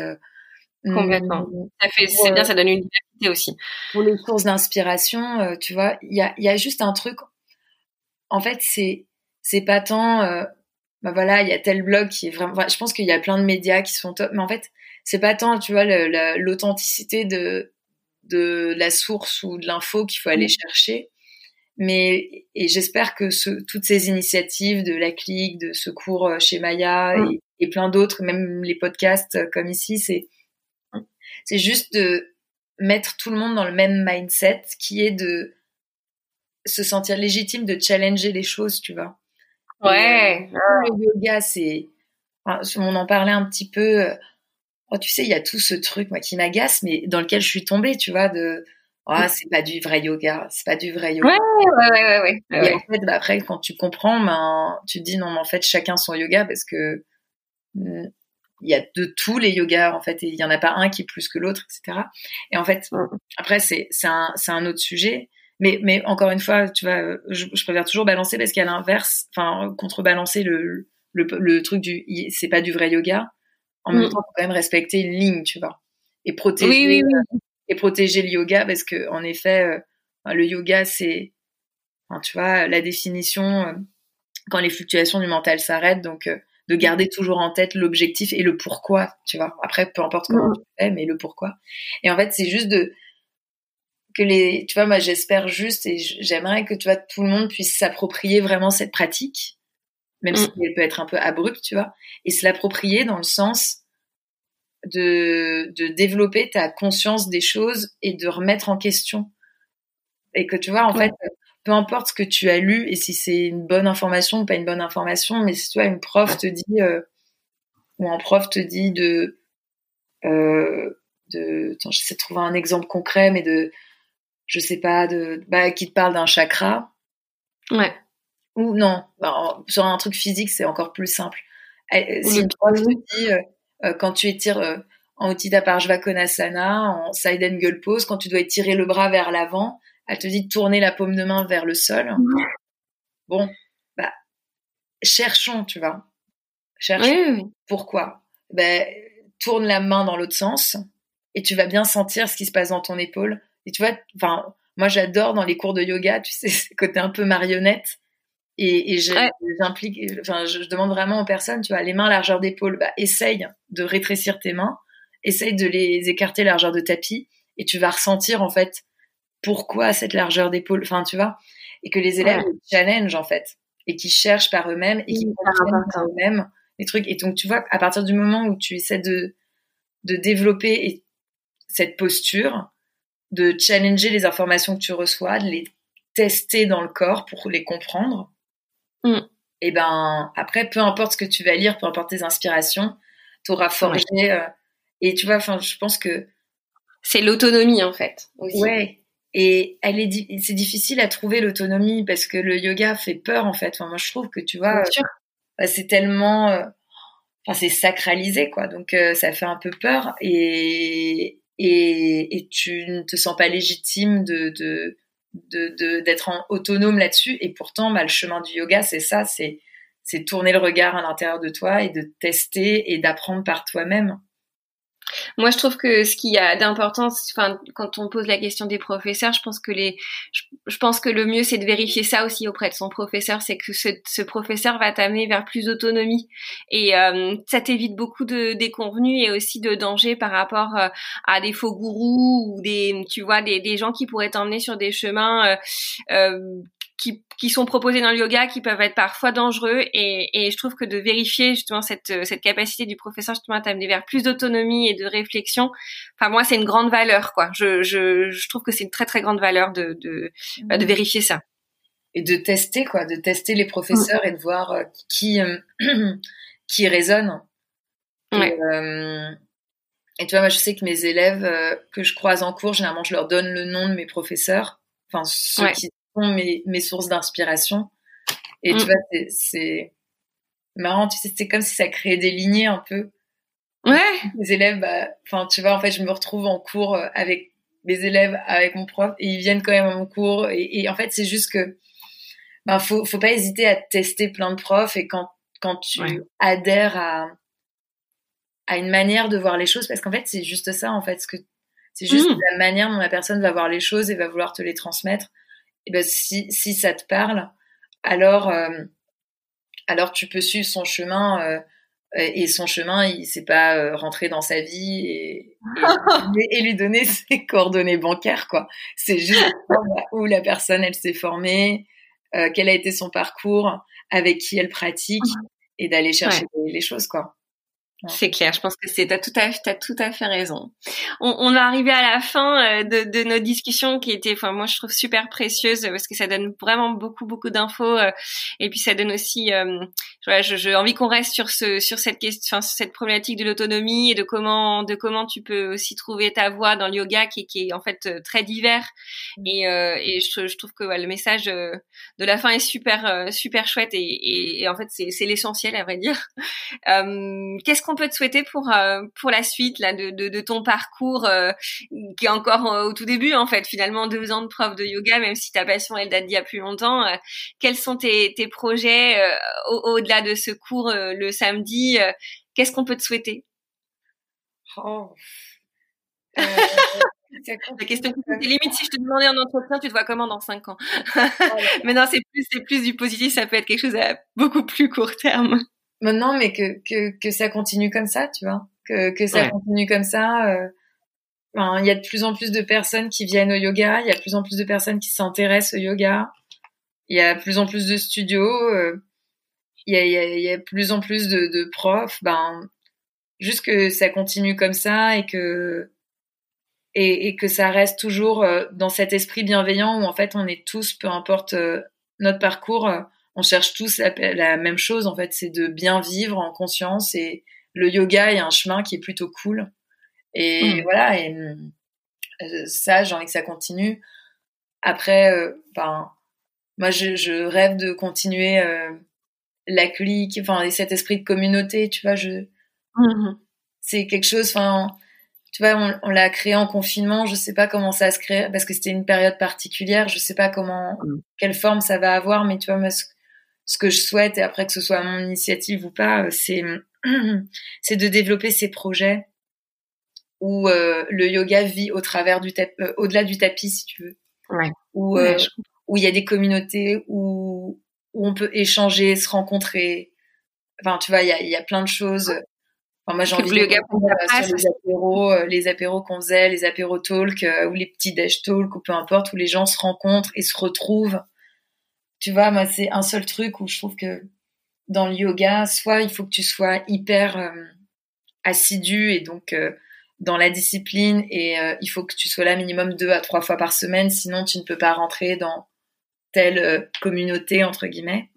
Complètement. Mm, ça fait, c'est bien, ça donne une diversité aussi. Pour les sources d'inspiration, tu vois, il y a, y a juste un truc. En fait, c'est c'est pas tant euh, bah voilà il y a tel blog qui est vraiment je pense qu'il y a plein de médias qui sont top mais en fait c'est pas tant tu vois l'authenticité de de la source ou de l'info qu'il faut aller chercher. Mais et j'espère que ce, toutes ces initiatives de la clique de secours euh, chez Maya et, et, plein d'autres même les podcasts euh, comme ici c'est c'est juste de mettre tout le monde dans le même mindset qui est de se sentir légitime de challenger les choses tu vois Ouais. Euh, le yoga, c'est. on en parlait un petit peu. Euh, oh, tu sais, il y a tout ce truc moi qui m'agace, mais dans lequel je suis tombée, tu vois, de. Oh, c'est pas du vrai yoga, c'est pas du vrai yoga. Ouais, ouais, ouais, ouais. Et en fait, bah, après, quand tu comprends, ben, tu te dis non, mais en fait, chacun son yoga parce que hmm, il y a de tous les yogas en fait, et il y en a pas un qui est plus que l'autre, etc. Et en fait, après, c'est c'est un c'est un autre sujet. Mais, mais encore une fois, tu vois, je, je préfère toujours balancer parce qu'à l'inverse, enfin, contrebalancer le, le, le, truc du, c'est pas du vrai yoga. En même mm. temps, faut quand même respecter une ligne, tu vois, et protéger, et protéger le yoga parce que, en effet, euh, le yoga, c'est, enfin, tu vois, la définition euh, quand les fluctuations du mental s'arrêtent, donc euh, de garder toujours en tête l'objectif et le pourquoi, tu vois. Après, peu importe comment mm. tu fais, mais le pourquoi. Et en fait, c'est juste de que les, tu vois, moi j'espère juste et j'aimerais que tu vois tout le monde puisse s'approprier vraiment cette pratique, même mm. si elle peut être un peu abrupte, tu vois, et se l'approprier dans le sens de, de développer ta conscience des choses et de remettre en question. Et que tu vois, en fait, peu importe ce que tu as lu et si c'est une bonne information ou pas une bonne information, mais si tu vois, une prof te dit, euh, ou un prof te dit de, euh, de, attends, j'essaie de trouver un exemple concret, mais de, je sais pas, de, bah, qui te parle d'un chakra. Ouais. Ou non, bah, sur un truc physique, c'est encore plus simple. Si une prof te dit, euh, euh, quand tu étires euh, en Uttita Parshvakonasana, en side angle pose, quand tu dois étirer le bras vers l'avant, elle te dit de tourner la paume de main vers le sol. <laughs> Bon, bah, cherchons, tu vois. Cherchons. Pourquoi? Ben, Tourne la main dans l'autre sens et tu vas bien sentir ce qui se passe dans ton épaule et tu vois, enfin, moi j'adore dans les cours de yoga, tu sais, <laughs> ce côté un peu marionnette. Et, et j'implique, enfin, je, demande vraiment aux personnes, tu vois, les mains largeur d'épaule, bah, essaye de rétrécir tes mains, essaye de les écarter largeur de tapis, et tu vas ressentir en fait pourquoi cette largeur d'épaule, enfin, tu vois, et que les élèves challenge en fait, et qui cherchent par eux-mêmes et qui comprennent par eux-mêmes les trucs. Et donc, tu vois, à partir du moment où tu essaies de de développer cette posture, de challenger les informations que tu reçois, de les tester dans le corps pour les comprendre. Mm. Et ben après, peu importe ce que tu vas lire, peu importe tes inspirations, tu auras forgé. Euh, et tu vois, enfin, je pense que c'est l'autonomie en fait. Aussi. Ouais. Et elle est, c'est difficile à trouver l'autonomie parce que le yoga fait peur en fait. Enfin, moi, je trouve que tu vois, bah, c'est tellement, euh, enfin, c'est sacralisé quoi. Donc, euh, ça fait un peu peur. Et, et, tu ne te sens pas légitime de, d'être autonome là-dessus. Et pourtant, bah, le chemin du yoga, c'est ça, c'est, c'est tourner le regard à l'intérieur de toi et de tester et d'apprendre par toi-même. Moi, je trouve que ce qu'il y a d'important, enfin, quand on pose la question des professeurs, je pense que les, je, pense que le mieux, c'est de vérifier ça aussi auprès de son professeur, c'est que ce, ce, professeur va t'amener vers plus d'autonomie. Et euh, ça t'évite beaucoup de déconvenus et aussi de dangers par rapport euh, à des faux gourous ou des, tu vois, des, des gens qui pourraient t'emmener sur des chemins euh, euh qui, qui, sont proposés dans le yoga qui peuvent être parfois dangereux et, et je trouve que de vérifier justement cette, cette capacité du professeur justement à t'amener vers plus d'autonomie et de réflexion, enfin moi c'est une grande valeur quoi. Je, je, je trouve que c'est une très très grande valeur de, de, bah, de mmh. vérifier ça. Et de tester quoi, de tester les professeurs mmh. et de voir euh, qui euh, <clears throat> qui résonne. Ouais. Euh, et, tu vois moi je sais que mes élèves que je croise en cours, généralement je leur donne le nom de mes professeurs, enfin ceux qui mes, mes sources d'inspiration. Et tu mm. vois, c'est marrant, tu sais, c'est comme si ça créait des lignées un peu. Ouais. Les élèves, bah, enfin, tu vois, en fait, je me retrouve en cours euh, avec mes élèves, avec mon prof, et ils viennent quand même à mon cours. Et, en fait, c'est juste que, ben, faut, faut pas hésiter à tester plein de profs. Et quand, quand tu adhères à, à une manière de voir les choses, parce qu'en fait, c'est juste ça, en fait, ce que, c'est juste mm. la manière dont la personne va voir les choses et va vouloir te les transmettre et ben si, si ça te parle, alors, euh, alors tu peux suivre son chemin. Euh, et son chemin, il s'est pas euh, rentré dans sa vie et, et, <laughs> lui donner <laughs> ses coordonnées bancaires, quoi. C'est juste où la personne, elle s'est formée, quel a été son parcours, avec qui elle pratique, et d'aller chercher les choses, quoi. C'est clair, je pense que c'est t'as tout à as tout à fait raison. On, on est arrivé à la fin euh, de, de nos discussions qui étaient, enfin moi je trouve super précieuses parce que ça donne vraiment beaucoup beaucoup d'infos euh, et puis ça donne aussi, euh, voilà, j'ai envie qu'on reste sur ce sur cette question, sur cette problématique de l'autonomie et de comment de comment tu peux aussi trouver ta voie dans le yoga qui, qui est en fait euh, très divers mmh. et, et je, je, trouve que ouais, le message de la fin est super super chouette et, et, et en fait c'est l'essentiel à vrai dire. Qu'est-ce qu'on peut te souhaiter pour euh, pour la suite là de, de, de ton parcours euh, qui est encore euh, au tout début en fait finalement deux ans de prof de yoga même si ta passion elle date d'il y a plus longtemps quels sont tes, tes projets au-delà de ce cours le samedi qu'est-ce qu'on peut te souhaiter? Oh. <laughs> La question limite si je te demandais en entretien, tu te vois comment dans cinq ans? <laughs> Mais non, c'est plus, c'est plus du positif. Ça peut être quelque chose à beaucoup plus court terme maintenant, mais que, que, que ça continue comme ça, tu vois, que, que ça continue comme ça. Euh, il y a de plus en plus de personnes qui viennent au yoga, il y a de plus en plus de personnes qui s'intéressent au yoga, il y a de plus en plus de studios, euh, il y, a, y, a, y a de plus en plus de, de profs. Ben, juste que ça continue comme ça et que et, et que ça reste toujours euh, dans cet esprit bienveillant où en fait on est tous, peu importe notre parcours, on cherche tous la, même chose en fait, c'est de bien vivre en conscience et le yoga est un chemin qui est plutôt cool. Et mmh. voilà, et euh, ça, j'ai envie que ça continue. Après, euh, ben, moi, je, rêve de continuer euh, la clique, enfin, cet esprit de communauté, tu vois, je, mmh c'est quelque chose, enfin, tu vois, on, l'a créé en confinement, je sais pas comment ça se crée, parce que c'était une période particulière, je sais pas comment, mmh. quelle forme ça va avoir, mais tu vois, moi, ce que je souhaite, et après que ce soit mon initiative ou pas, euh, c'est <clears throat> c'est de développer ces projets où euh, le yoga vit au travers du tapis, euh, au-delà du tapis, si tu veux. Ouais. Où où il y a des communautés où où on peut échanger, se rencontrer. Enfin, tu vois, il y a, y a plein de choses. Enfin, moi, j'ai envie de yoga pour sur les apéros, les apéros qu'on faisait, les apéros talk ou les petits dash talk ou peu importe, où les gens se rencontrent et se retrouvent tu vois, moi, c'est un seul truc où je trouve que dans le yoga, soit il faut que tu sois hyper euh, assidu et donc euh, dans la discipline et euh, il faut que tu sois là minimum deux à trois fois par semaine, sinon tu ne peux pas rentrer dans telle communauté entre guillemets.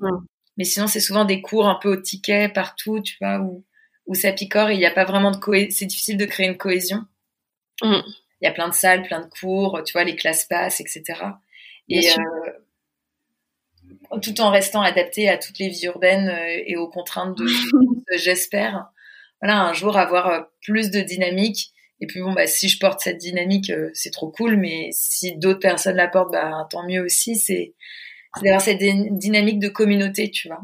Mais sinon, c'est souvent des cours un peu au ticket partout, tu vois, où, où ça picore et il n'y a pas vraiment de cohésion. C'est difficile de créer une cohésion. Mm. Il y a plein de salles, plein de cours, tu vois, les classes passent, etc. et tout en restant adapté à toutes les vies urbaines euh, et aux contraintes de <laughs> j'espère. Voilà un jour avoir euh, plus de dynamique. Et puis bon bah si je porte cette dynamique euh, c'est trop cool mais si d'autres personnes la portent bah tant mieux aussi. C'est d'avoir cette dynamique de communauté tu vois.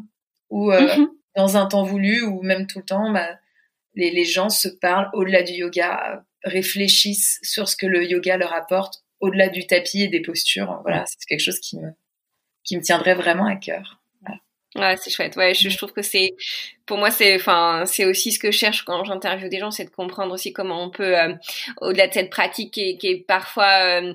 Ou mm-hmm. dans un temps voulu ou même tout le temps bah les, les gens se parlent au-delà du yoga, réfléchissent sur ce que le yoga leur apporte au-delà du tapis et des postures. Voilà, c'est quelque chose qui me, qui me tiendrait vraiment à cœur. Ouais, c'est chouette. Ouais, je, je trouve que c'est, pour moi, c'est, enfin, c'est aussi ce que je cherche quand j'interviewe des gens, c'est de comprendre aussi comment on peut, euh, au-delà de cette pratique qui est, qui est parfois euh,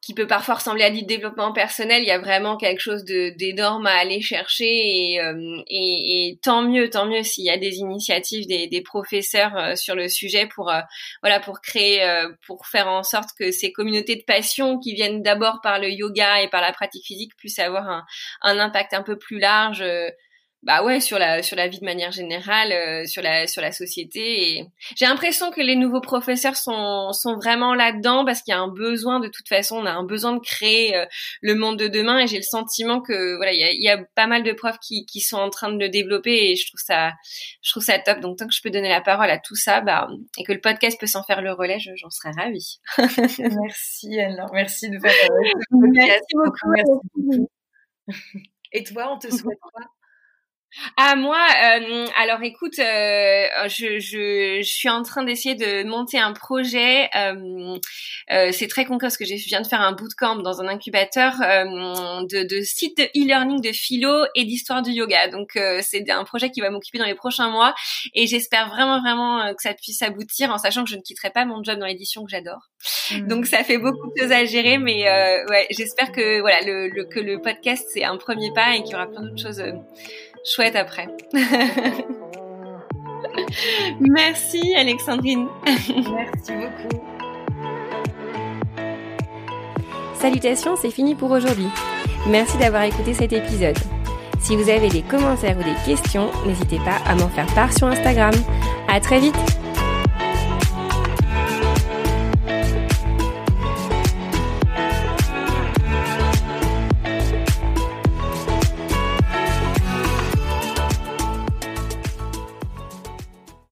qui peut parfois ressembler à du développement personnel, il y a vraiment quelque chose d'énorme à aller chercher et, euh, et, et, tant mieux, tant mieux s'il y a des initiatives des, des professeurs euh, sur le sujet pour euh, voilà pour créer, pour faire en sorte que ces communautés de passion qui viennent d'abord par le yoga et par la pratique physique puissent avoir un, un impact un peu plus large bah ouais sur la sur la vie de manière générale euh, sur la sur la société et j'ai l'impression que les nouveaux professeurs sont sont vraiment là-dedans parce qu'il y a un besoin de toute façon on a un besoin de créer euh, le monde de demain et j'ai le sentiment que voilà il y a, y a pas mal de profs qui qui sont en train de le développer et je trouve ça je trouve ça top. Donc tant que je peux donner la parole à tout ça bah et que le podcast peut s'en faire le relais j'en serais ravie. <laughs> <laughs> Merci alors merci de faire merci beaucoup, merci beaucoup. et toi on te souhaite quoi <laughs> ah moi, euh, alors écoute, euh, je, je, je, suis en train d'essayer de monter un projet. Euh, euh c'est très concret parce que je viens de faire un bootcamp dans un incubateur euh, de, de site de e-learning de philo et d'histoire du yoga. Donc euh, c'est un projet qui va m'occuper dans les prochains mois et j'espère vraiment vraiment que ça puisse aboutir en sachant que je ne quitterai pas mon job dans l'édition que j'adore. Mmh. Donc ça fait beaucoup de choses à gérer, mais ouais, j'espère que voilà le, le, que le podcast c'est un premier pas et qu'il y aura plein d'autres choses chouette après. <laughs> Merci Alexandrine. Merci beaucoup. Salutations, c'est fini pour aujourd'hui. Merci d'avoir écouté cet épisode. Si vous avez des commentaires ou des questions, n'hésitez pas à m'en faire part sur Instagram. À très vite!